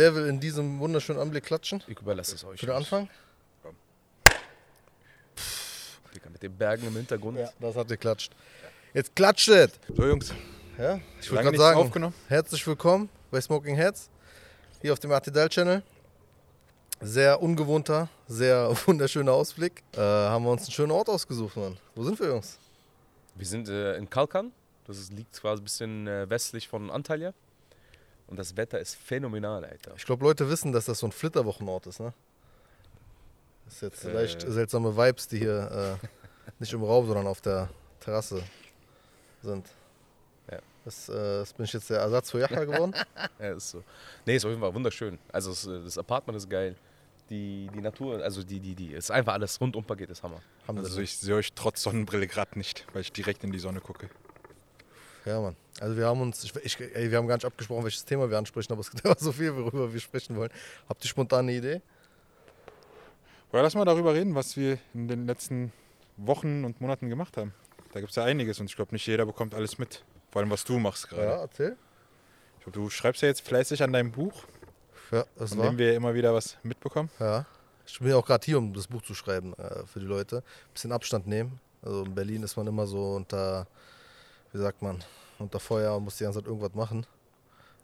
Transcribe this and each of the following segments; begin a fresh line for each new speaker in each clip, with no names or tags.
wer will in diesem wunderschönen Anblick klatschen?
Ich überlasse es euch.
Für den Anfang?
Digga, mit den Bergen im Hintergrund.
Ja, das hat geklatscht. Jetzt klatscht es!
So Jungs,
Ja, ich würde gerade sagen,
aufgenommen.
herzlich willkommen bei Smoking Heads, hier auf dem RTL Channel. Sehr ungewohnter, sehr wunderschöner Ausblick. Äh, haben wir uns einen schönen Ort ausgesucht, Mann. Wo sind wir, Jungs?
Wir sind äh, in Kalkan. Das ist, liegt quasi ein bisschen äh, westlich von Antalya. Und das Wetter ist phänomenal, Alter.
Ich glaube, Leute wissen, dass das so ein Flitterwochenort ist, ne? Das ist jetzt
Äh.
leicht seltsame Vibes, die hier äh, nicht im Raum, sondern auf der Terrasse sind.
Ja.
Das, äh, das bin ich jetzt der Ersatz für Jacha geworden.
Ja, ist so. Nee, ist auf jeden Fall wunderschön. Also es, äh, das Apartment ist geil. Die, die Natur, also die, die, die, ist einfach alles rundum Paket, ist Hammer.
Haben
Also ich sehe euch trotz Sonnenbrille gerade nicht, weil ich direkt in die Sonne gucke.
Ja, Mann. Also wir haben uns, ich, ich, ey, wir haben gar nicht abgesprochen, welches Thema wir ansprechen, aber es gibt immer so viel, worüber wir sprechen wollen. Habt ihr spontan eine Idee?
Aber lass mal darüber reden, was wir in den letzten Wochen und Monaten gemacht haben. Da gibt es ja einiges und ich glaube, nicht jeder bekommt alles mit. Vor allem, was du machst gerade.
Ja, erzähl.
Ich glaub, du schreibst ja jetzt fleißig an deinem Buch,
Ja, das
von
war.
dem wir immer wieder was mitbekommen.
Ja. Ich bin ja auch gerade hier, um das Buch zu schreiben äh, für die Leute. Ein bisschen Abstand nehmen. Also in Berlin ist man immer so unter, wie sagt man, unter Feuer und muss die ganze Zeit irgendwas machen.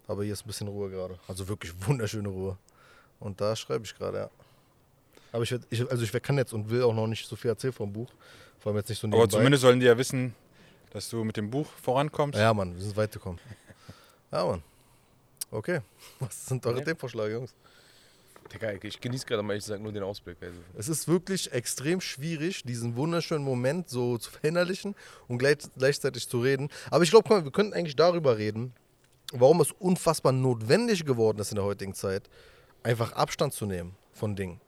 Aber hier ist ein bisschen Ruhe gerade. Also wirklich wunderschöne Ruhe. Und da schreibe ich gerade, ja. Aber ich, werd, ich, also ich kann jetzt und will auch noch nicht so viel erzählen vom Buch. Vor allem jetzt nicht so
Aber
nebenbei.
zumindest sollen die ja wissen, dass du mit dem Buch vorankommst.
Ja, Mann, wir sind weit gekommen. Ja, Mann. Okay. Was sind eure
Ja.
Themenvorschläge, Jungs?
Digga, ich genieße gerade mal, ich sag nur den Ausblick. Also.
Es ist wirklich extrem schwierig, diesen wunderschönen Moment so zu verinnerlichen und gleich, gleichzeitig zu reden. Aber ich glaube, wir könnten eigentlich darüber reden, warum es unfassbar notwendig geworden ist in der heutigen Zeit, einfach Abstand zu nehmen von Dingen.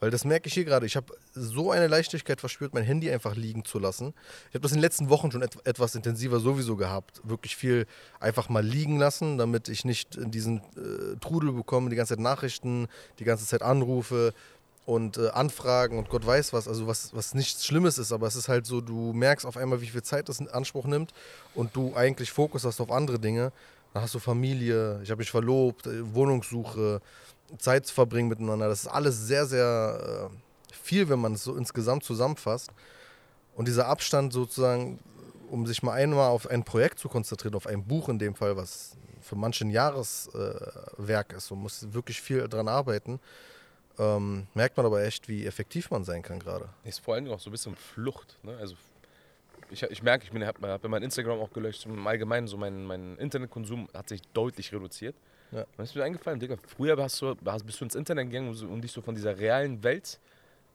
Weil das merke ich hier gerade. Ich habe so eine Leichtigkeit verspürt, mein Handy einfach liegen zu lassen. Ich habe das in den letzten Wochen schon et etwas intensiver sowieso gehabt. Wirklich viel einfach mal liegen lassen, damit ich nicht in diesen äh, Trudel bekomme, die ganze Zeit Nachrichten, die ganze Zeit Anrufe und äh, Anfragen und Gott weiß was. Also was, was nichts Schlimmes ist, aber es ist halt so, du merkst auf einmal, wie viel Zeit das in Anspruch nimmt und du eigentlich Fokus hast auf andere Dinge. Dann hast du Familie, ich habe mich verlobt, äh, Wohnungssuche, Zeit zu verbringen miteinander. Das ist alles sehr, sehr äh, viel, wenn man es so insgesamt zusammenfasst. Und dieser Abstand sozusagen, um sich mal einmal auf ein Projekt zu konzentrieren, auf ein Buch in dem Fall, was für manche ein Jahreswerk ist und muss wirklich viel dran arbeiten, ähm, merkt man aber echt, wie effektiv man sein kann gerade.
Ist vor allem auch so ein bisschen Flucht. Ne? Also ich, ich merke, ich habe hab mein Instagram auch gelöscht. Im Allgemeinen, so mein, mein Internetkonsum hat sich deutlich reduziert.
Ja.
Und ist mir eingefallen, Digga, früher hast du, hast, bist du ins Internet gegangen, um, dich so von dieser realen Welt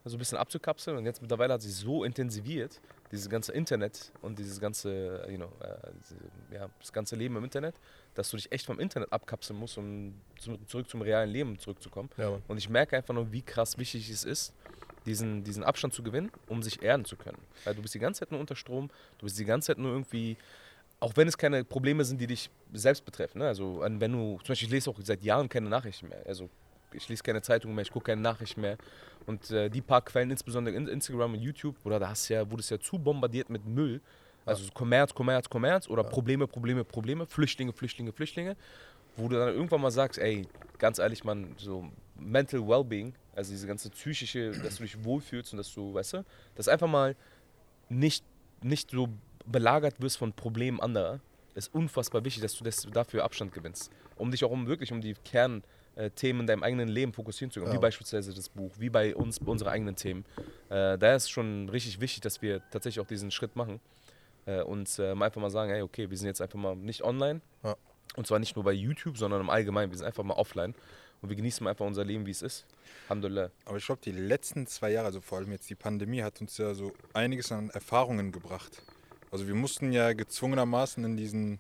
so ein bisschen abzukapseln. Und jetzt mittlerweile hat sich so intensiviert, dieses ganze Internet und dieses ganze, you know, äh, diese, ja, das ganze Leben im Internet, dass du dich echt vom Internet abkapseln musst, um zu, zurück zum realen Leben zurückzukommen.
Ja.
Und ich merke einfach nur, wie krass wichtig es ist, diesen, diesen Abstand zu gewinnen, um sich erden zu können. Weil du bist die ganze Zeit nur unter Strom, du bist die ganze Zeit nur irgendwie, auch wenn es keine Probleme sind, die dich selbst betreffen. Ne? Also wenn du, zum Beispiel ich lese auch seit Jahren keine Nachrichten mehr. Also ich lese keine Zeitung mehr, ich gucke keine Nachrichten mehr. Und äh, die paar Quellen, insbesondere in Instagram und YouTube, oder da hast ja, wurde es ja zu bombardiert mit Müll. Also so Kommerz, Kommerz, Kommerz oder Probleme, Probleme, Probleme, Flüchtlinge, Flüchtlinge, Flüchtlinge. Wo du dann irgendwann mal sagst, ey, ganz ehrlich, Mann, so Mental Wellbeing, also diese ganze psychische, dass du dich wohlfühlst und dass du, weißt du, dass einfach mal nicht, nicht so belagert wirst von Problemen anderer, ist unfassbar wichtig, dass du das, dafür Abstand gewinnst. Um dich auch um wirklich um die Kernthemen in deinem eigenen Leben fokussieren zu können.
Ja.
Wie beispielsweise das Buch, wie bei uns, unsere eigenen Themen. Äh, da ist schon richtig wichtig, dass wir tatsächlich auch diesen Schritt machen äh, und ähm, einfach mal sagen, hey, okay, wir sind jetzt einfach mal nicht online.
Ja.
Und zwar nicht nur bei YouTube, sondern im Allgemeinen. Wir sind einfach mal offline und wir genießen einfach unser Leben, wie es ist. Alhamdulillah.
Aber ich glaube, die letzten zwei Jahre, also vor allem jetzt die Pandemie, hat uns ja so einiges an Erfahrungen gebracht. Also wir mussten ja gezwungenermaßen in diesen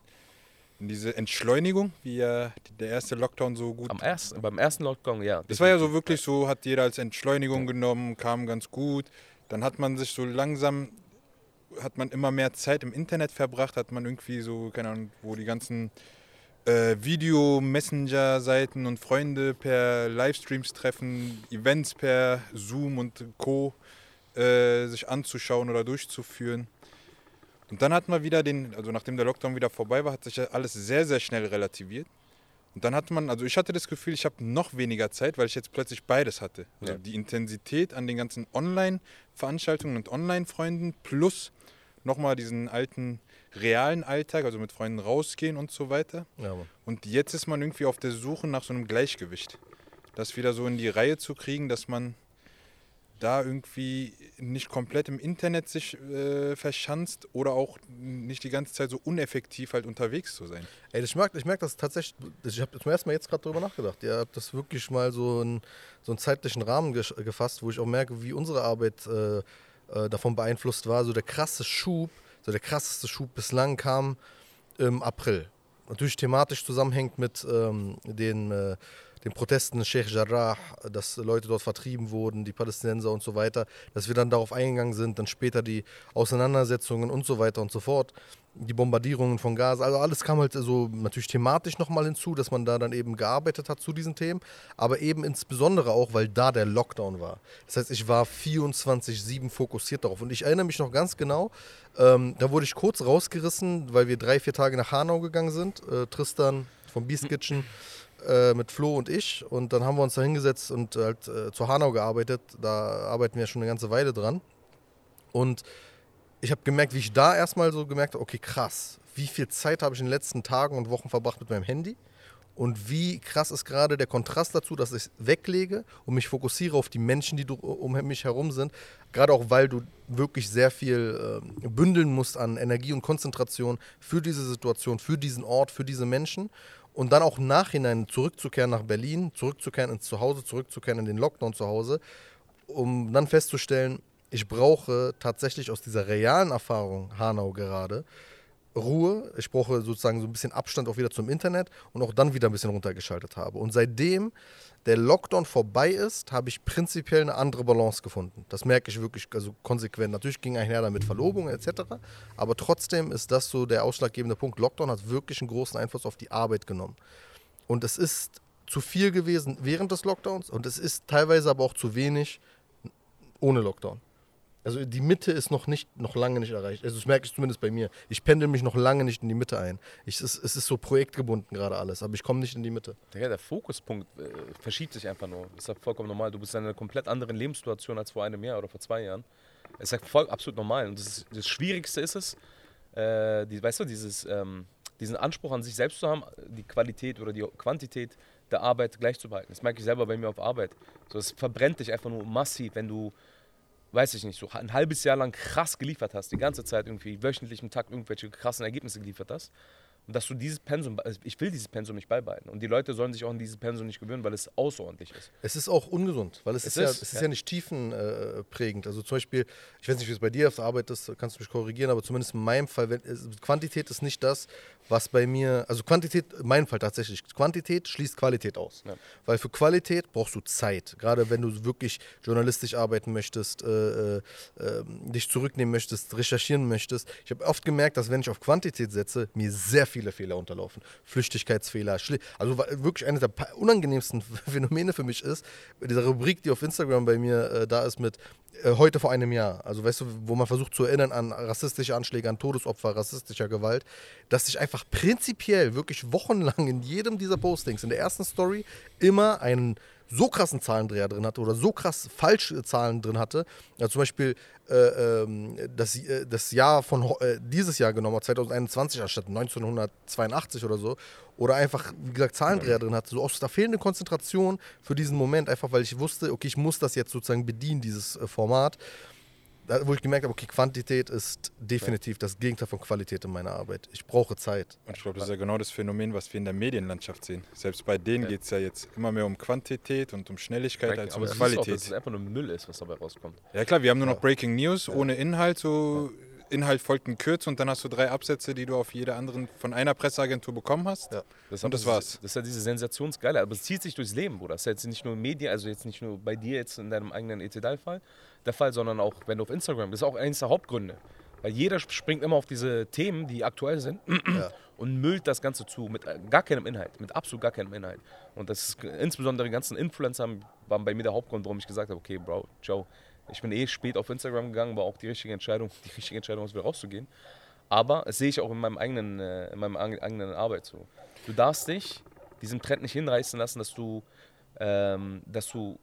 in diese Entschleunigung, wie ja der erste Lockdown so gut.
Am ersten, beim ersten Lockdown, ja.
Das war ja so wirklich so, hat jeder als Entschleunigung genommen, kam ganz gut. Dann hat man sich so langsam, hat man immer mehr Zeit im Internet verbracht, hat man irgendwie so, keine Ahnung, wo die ganzen äh, Video-Messenger-Seiten und Freunde per Livestreams treffen, Events per Zoom und Co. Äh, sich anzuschauen oder durchzuführen. Und dann hatten wir wieder den, also nachdem der Lockdown wieder vorbei war, hat sich alles sehr, sehr schnell relativiert. Und dann hatte man, also ich hatte das Gefühl, ich habe noch weniger Zeit, weil ich jetzt plötzlich beides hatte. Also
Ja.
die Intensität an den ganzen Online-Veranstaltungen und Online-Freunden plus nochmal diesen alten realen Alltag, also mit Freunden rausgehen und so weiter.
Ja.
Und jetzt ist man irgendwie auf der Suche nach so einem Gleichgewicht. Das wieder so in die Reihe zu kriegen, dass man da irgendwie nicht komplett im Internet sich äh, verschanzt oder auch nicht die ganze Zeit so uneffektiv halt unterwegs zu sein.
Ey, ich merke ich merk das tatsächlich, ich habe zum ersten Mal jetzt gerade darüber nachgedacht. Ihr habt das wirklich mal so, in, so einen zeitlichen Rahmen gefasst, wo ich auch merke, wie unsere Arbeit äh, äh, davon beeinflusst war. So der krasse Schub, so der krasseste Schub bislang kam im April. Natürlich thematisch zusammenhängt mit ähm, den, äh, den Protesten in Sheikh Jarrah, dass Leute dort vertrieben wurden, die Palästinenser und so weiter, dass wir dann darauf eingegangen sind, dann später die Auseinandersetzungen und so weiter und so fort, die Bombardierungen von Gaza, also alles kam halt so natürlich thematisch nochmal hinzu, dass man da dann eben gearbeitet hat zu diesen Themen, aber eben insbesondere auch, weil da der Lockdown war. Das heißt, ich war 24-7 fokussiert darauf. Und ich erinnere mich noch ganz genau, ähm, da wurde ich kurz rausgerissen, weil wir drei, vier Tage nach Hanau gegangen sind, äh, Tristan vom Beast Kitchen äh, mit Flo und ich und dann haben wir uns da hingesetzt und halt äh, zu Hanau gearbeitet, da arbeiten wir schon eine ganze Weile dran und ich habe gemerkt, wie ich da erstmal so gemerkt habe, okay, krass, wie viel Zeit habe ich in den letzten Tagen und Wochen verbracht mit meinem Handy und wie krass ist gerade der Kontrast dazu, dass ich es weglege und mich fokussiere auf die Menschen, die du, um mich herum sind. Gerade auch, weil du wirklich sehr viel äh, bündeln musst an Energie und Konzentration für diese Situation, für diesen Ort, für diese Menschen. Und dann auch im Nachhinein zurückzukehren nach Berlin, zurückzukehren ins Zuhause, zurückzukehren in den Lockdown zu Hause, um dann festzustellen, ich brauche tatsächlich aus dieser realen Erfahrung, Hanau gerade, Ruhe. Ich brauche sozusagen so ein bisschen Abstand auch wieder zum Internet und auch dann wieder ein bisschen runtergeschaltet habe. Und seitdem der Lockdown vorbei ist, habe ich prinzipiell eine andere Balance gefunden. Das merke ich wirklich also konsequent. Natürlich ging einher damit Verlobung etc. Aber trotzdem ist das so der ausschlaggebende Punkt. Lockdown hat wirklich einen großen Einfluss auf die Arbeit genommen. Und es ist zu viel gewesen während des Lockdowns und es ist teilweise aber auch zu wenig ohne Lockdown. Also die Mitte ist noch nicht, noch lange nicht erreicht. Also das merke ich zumindest bei mir. Ich pendel mich noch lange nicht in die Mitte ein. Ich, es, es ist so projektgebunden gerade alles, aber ich komme nicht in die Mitte.
Digga, der Fokuspunkt äh, verschiebt sich einfach nur. Das ist ja vollkommen normal. Du bist in einer komplett anderen Lebenssituation als vor einem Jahr oder vor zwei Jahren. Das ist ja voll absolut normal. Und das, ist, das Schwierigste ist es, äh, die, weißt du, dieses, ähm, diesen Anspruch an sich selbst zu haben, die Qualität oder die Quantität der Arbeit gleich zu behalten. Das merke ich selber bei mir auf Arbeit. So, es verbrennt dich einfach nur massiv, wenn du, weiß ich nicht, so ein halbes Jahr lang krass geliefert hast, die ganze Zeit irgendwie wöchentlich im Takt irgendwelche krassen Ergebnisse geliefert hast. Und dass du dieses Pensum, also ich will dieses Pensum nicht beibehalten. Und die Leute sollen sich auch an dieses Pensum nicht gewöhnen, weil es außerordentlich ist.
Es ist auch ungesund, weil es,
Es
ist, ja,
ist,
es ist
ja.
ja nicht tiefenprägend. Also zum Beispiel, ich weiß nicht, wie es bei dir auf der Arbeit ist, kannst du mich korrigieren, aber zumindest in meinem Fall, wenn, Quantität ist nicht das, was bei mir, also Quantität, in meinem Fall tatsächlich, Quantität schließt Qualität aus.
Ja.
Weil für Qualität brauchst du Zeit. Gerade wenn du wirklich journalistisch arbeiten möchtest, äh, äh, ähm, dich zurücknehmen möchtest, recherchieren möchtest. Ich habe oft gemerkt, dass wenn ich auf Quantität setze, mir sehr viele Fehler unterlaufen. Flüchtigkeitsfehler, also wirklich eines der unangenehmsten Phänomene für mich ist, bei dieser Rubrik, die auf Instagram bei mir äh, da ist mit äh, heute vor einem Jahr. Also weißt du, wo man versucht zu erinnern an rassistische Anschläge, an Todesopfer, rassistischer Gewalt, dass ich einfach prinzipiell wirklich wochenlang in jedem dieser Postings, in der ersten Story, immer einen so krassen Zahlendreher drin hatte oder so krass falsche Zahlen drin hatte. Also zum Beispiel äh, ähm, das, äh, das Jahr von äh, dieses Jahr genommen, 2021 anstatt 1982 oder so. Oder einfach, wie gesagt, Zahlendreher drin hatte. So aus der fehlenden Konzentration für diesen Moment, einfach weil ich wusste, okay, ich muss das jetzt sozusagen bedienen, dieses äh, Format. Da, wo ich gemerkt habe, okay, Quantität ist definitiv das Gegenteil von Qualität in meiner Arbeit. Ich brauche Zeit.
Und ich glaube, das ist ja genau das Phänomen, was wir in der Medienlandschaft sehen. Selbst bei denen geht es ja jetzt immer mehr um Quantität und um Schnelligkeit als um
Aber
Qualität.
es einfach nur Müll ist, was dabei rauskommt.
Ja klar, wir haben nur noch Breaking News ohne Inhalt, so Inhalt folgt ein Kürz und dann hast du drei Absätze, die du auf jeder anderen von einer Presseagentur bekommen hast.
Ja.
Das
Und das
ist-
war's.
Das ist ja diese Sensationsgeile, aber es zieht sich durchs Leben, Bruder. Das ist jetzt nicht nur Medien, also jetzt nicht nur bei dir jetzt in deinem eigenen ETDAL-Fall der Fall, sondern auch wenn du auf Instagram, das ist auch eines der Hauptgründe. Weil jeder springt immer auf diese Themen, die aktuell sind
Ja.
und müllt das Ganze zu mit äh, gar keinem Inhalt, mit absolut gar keinem Inhalt. Und das ist insbesondere die ganzen Influencer waren bei mir der Hauptgrund, warum ich gesagt habe, okay, Bro, Joe, ich bin eh spät auf Instagram gegangen, war auch die richtige Entscheidung, die richtige Entscheidung, aus wieder rauszugehen. Aber das sehe ich auch in meinem eigenen, äh, in meinem eigenen Arbeit so. Du darfst dich diesem Trend nicht hinreißen lassen, dass du, ähm, dass du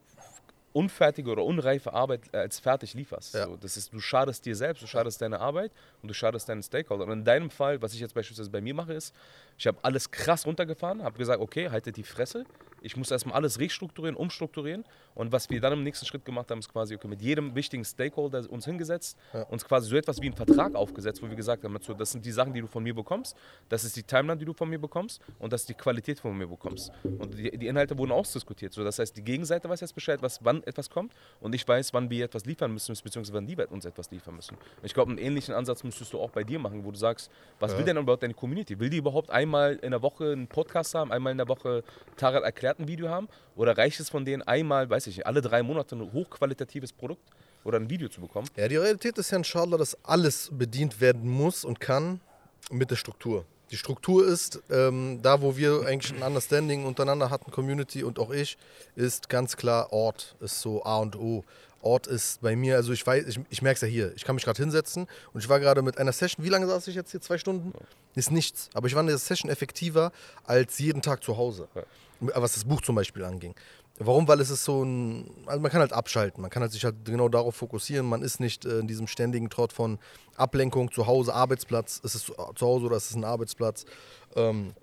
unfertige oder unreife Arbeit als fertig lieferst.
Ja.
So, das ist, du schadest dir selbst, du schadest deiner Arbeit und du schadest deinen Stakeholder. Und in deinem Fall, was ich jetzt beispielsweise bei mir mache, ist, ich habe alles krass runtergefahren, habe gesagt, okay, haltet die Fresse. Ich muss erstmal alles restrukturieren, umstrukturieren. Und was wir dann im nächsten Schritt gemacht haben, ist quasi, okay, mit jedem wichtigen Stakeholder uns hingesetzt, uns quasi so etwas wie einen Vertrag aufgesetzt, wo wir gesagt haben, so, das sind die Sachen, die du von mir bekommst, das ist die Timeline, die du von mir bekommst und das ist die Qualität, von mir bekommst. Und die, die Inhalte wurden ausdiskutiert. So, das heißt, die Gegenseite weiß jetzt Bescheid, was, wann etwas kommt und ich weiß, wann wir etwas liefern müssen, beziehungsweise wann die uns etwas liefern müssen. Und ich glaube, einen ähnlichen Ansatz müsstest du auch bei dir machen, wo du sagst, was will denn überhaupt deine Community? Will die überhaupt einmal in der Woche einen Podcast haben, einmal in der Woche Tarek erklärt ein Video haben? Oder reicht es von denen einmal, weiß ich nicht, alle drei Monate ein hochqualitatives Produkt oder ein Video zu bekommen?
Ja, die Realität ist ja inshallah, dass alles bedient werden muss und kann mit der Struktur. Die Struktur ist, ähm, da wo wir eigentlich ein Understanding untereinander hatten, Community und auch ich, ist ganz klar Ort, ist so A und O. Ort ist bei mir, also ich weiß, ich, ich merke es ja hier, ich kann mich gerade hinsetzen und ich war gerade mit einer Session, wie lange saß ich jetzt hier? Zwei Stunden? Ist nichts. Aber ich war in der Session effektiver als jeden Tag zu Hause. Was das Buch zum Beispiel anging. Warum? Weil es ist so ein, also man kann halt abschalten, man kann halt sich halt genau darauf fokussieren, man ist nicht äh, in diesem ständigen Trott von Ablenkung zu Hause, Arbeitsplatz, ist es zu zu Hause oder ist es ein Arbeitsplatz, ähm,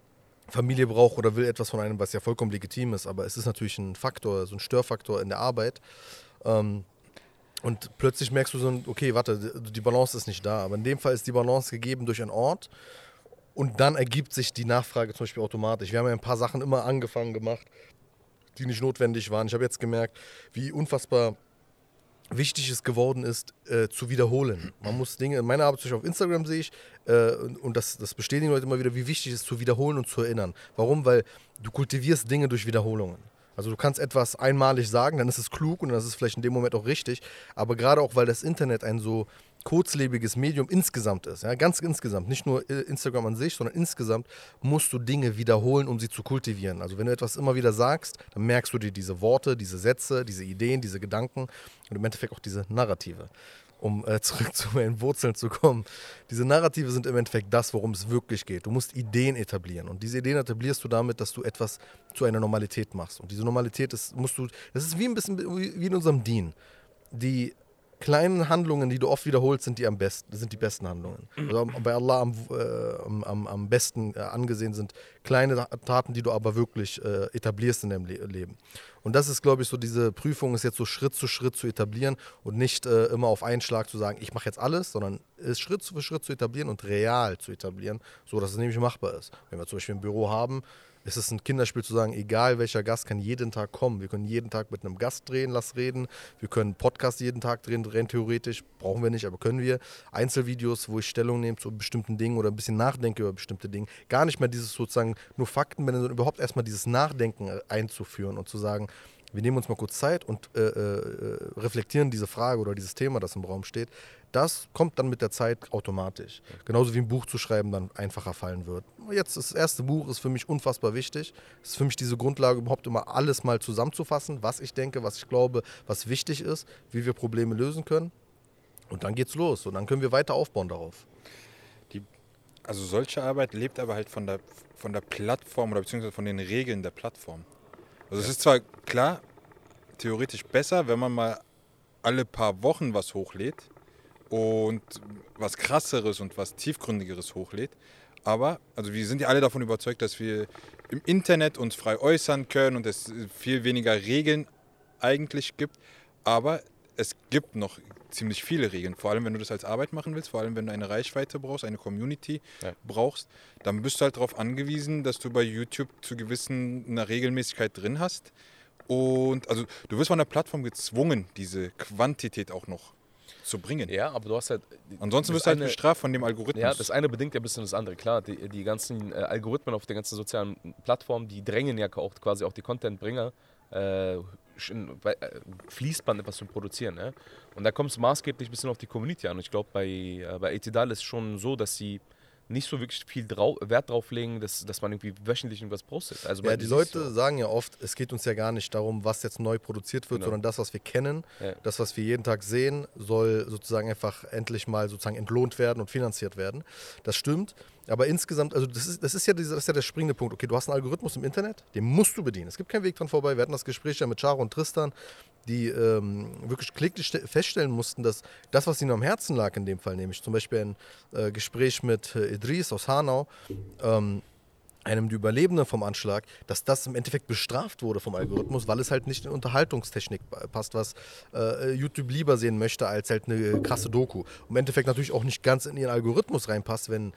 Familie braucht oder will etwas von einem, was ja vollkommen legitim ist, aber es ist natürlich ein Faktor, so ein Störfaktor in der Arbeit. Ähm, und plötzlich merkst du so, okay, warte, die Balance ist nicht da. Aber in dem Fall ist die Balance gegeben durch einen Ort. Und dann ergibt sich die Nachfrage zum Beispiel automatisch. Wir haben ja ein paar Sachen immer angefangen gemacht, die nicht notwendig waren. Ich habe jetzt gemerkt, wie unfassbar wichtig es geworden ist, äh, zu wiederholen. Man muss Dinge, meine Arbeit zum Beispiel auf Instagram sehe ich, äh, und, und das, das bestätigen Leute immer wieder, wie wichtig es ist, zu wiederholen und zu erinnern. Warum? Weil du kultivierst Dinge durch Wiederholungen. Also du kannst etwas einmalig sagen, dann ist es klug und dann ist vielleicht in dem Moment auch richtig. Aber gerade auch, weil das Internet ein so kurzlebiges Medium insgesamt ist, ja, ganz insgesamt, nicht nur äh, Instagram an sich, sondern insgesamt musst du Dinge wiederholen, um sie zu kultivieren. Also wenn du etwas immer wieder sagst, dann merkst du dir diese Worte, diese Sätze, diese Ideen, diese Gedanken und im Endeffekt auch diese Narrative. Um äh, zurück zu meinen Wurzeln zu kommen. Diese Narrative sind im Endeffekt das, worum es wirklich geht. Du musst Ideen etablieren. Und diese Ideen etablierst du damit, dass du etwas zu einer Normalität machst. Und diese Normalität ist, musst du, das ist wie ein bisschen wie in unserem Dien. Die kleinen Handlungen, die du oft wiederholst, sind die am besten, sind die besten Handlungen. Also bei Allah am, äh, am, am, besten äh, angesehen sind kleine Taten, die du aber wirklich äh, etablierst in deinem Le Leben. Und das ist, glaube ich, so diese Prüfung, ist jetzt so Schritt zu Schritt zu etablieren und nicht äh, immer auf einen Schlag zu sagen, ich mache jetzt alles, sondern es Schritt für Schritt zu etablieren und real zu etablieren, so dass es nämlich machbar ist. Wenn wir zum Beispiel ein Büro haben, ist es ein Kinderspiel zu sagen, egal welcher Gast kann jeden Tag kommen. Wir können jeden Tag mit einem Gast drehen, lass reden. Wir können Podcast jeden Tag drehen, drehen theoretisch. Brauchen wir nicht, aber können wir. Einzelvideos, wo ich Stellung nehme zu bestimmten Dingen oder ein bisschen nachdenke über bestimmte Dinge. Gar nicht mehr dieses sozusagen nur Fakten, sondern überhaupt erstmal dieses Nachdenken äh, einzuführen und zu sagen, wir nehmen uns mal kurz Zeit und äh, äh, reflektieren diese Frage oder dieses Thema, das im Raum steht. Das kommt dann mit der Zeit automatisch. Genauso wie ein Buch zu schreiben dann einfacher fallen wird. Jetzt das erste Buch ist für mich unfassbar wichtig. Es ist für mich diese Grundlage, überhaupt immer alles mal zusammenzufassen, was ich denke, was ich glaube, was wichtig ist, wie wir Probleme lösen können. Und dann geht's los. Und dann können wir weiter aufbauen darauf.
Die, also solche Arbeit lebt aber halt von der, von der Plattform oder beziehungsweise von den Regeln der Plattform. Also es ist zwar klar, theoretisch besser, wenn man mal alle paar Wochen was hochlädt und was krasseres und was tiefgründigeres hochlädt. Aber, also wir sind ja alle davon überzeugt, dass wir im Internet uns frei äußern können und es viel weniger Regeln eigentlich gibt. Aber es gibt noch ziemlich viele Regeln. Vor allem, wenn du das als Arbeit machen willst, vor allem, wenn du eine Reichweite brauchst, eine Community
Ja.
brauchst, dann bist du halt darauf angewiesen, dass du bei YouTube zu gewissen einer Regelmäßigkeit drin hast. Und also du wirst von der Plattform gezwungen, diese Quantität auch noch zu bringen.
Ja, aber du hast halt.
Ansonsten wirst du halt
eine-
bestraft von dem Algorithmus.
Ja, das eine bedingt ja ein bisschen das andere. Klar, die, die ganzen äh, Algorithmen auf den ganzen sozialen Plattformen, die drängen ja auch quasi auch die Contentbringer, äh, äh, Fließband etwas zu produzieren. Ne? Und da kommt es maßgeblich ein bisschen auf die Community an. Und ich glaube, bei, äh, bei Etidal ist es schon so, dass sie nicht so wirklich viel drau Wert drauf legen, dass, dass man irgendwie wöchentlich irgendwas postet. Also
Ja, die Leute
so.
sagen ja oft, es geht uns ja gar nicht darum, was jetzt neu produziert wird,
Genau.
sondern das, was wir kennen,
Ja.
das, was wir jeden Tag sehen, soll sozusagen einfach endlich mal sozusagen entlohnt werden und finanziert werden. Das stimmt. Aber insgesamt, also das ist, das ist ja dieser, das ist ja der springende Punkt. Okay, du hast einen Algorithmus im Internet, den musst du bedienen. Es gibt keinen Weg dran vorbei. Wir hatten das Gespräch ja mit Charo und Tristan, die ähm, wirklich ste- feststellen mussten, dass das, was ihnen am Herzen lag in dem Fall, nämlich zum Beispiel ein äh, Gespräch mit äh, Idris aus Hanau, ähm, einem der Überlebenden vom Anschlag, dass das im Endeffekt bestraft wurde vom Algorithmus, weil es halt nicht in Unterhaltungstechnik passt, was äh, YouTube lieber sehen möchte als halt eine krasse Doku. Im Endeffekt natürlich auch nicht ganz in ihren Algorithmus reinpasst, wenn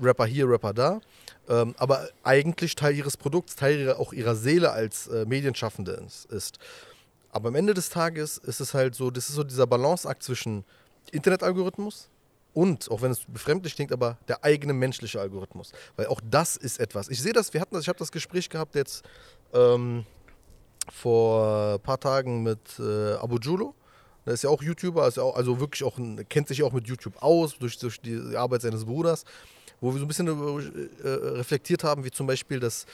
Rapper hier, Rapper da, ähm, aber eigentlich Teil ihres Produkts, Teil ihrer, auch ihrer Seele als äh, Medienschaffende ist-. Aber am Ende des Tages ist es halt so, das ist so dieser Balanceakt zwischen Internetalgorithmus und, auch wenn es befremdlich klingt, aber der eigene menschliche Algorithmus. Weil auch das ist etwas. Ich sehe das, wir hatten das, ich habe das Gespräch gehabt jetzt ähm, vor ein paar Tagen mit äh, Abu Julo. Der ist ja auch YouTuber, ja auch, also wirklich auch kennt sich auch mit YouTube aus, durch, durch die Arbeit seines Bruders, wo wir so ein bisschen äh, reflektiert haben, wie zum Beispiel das,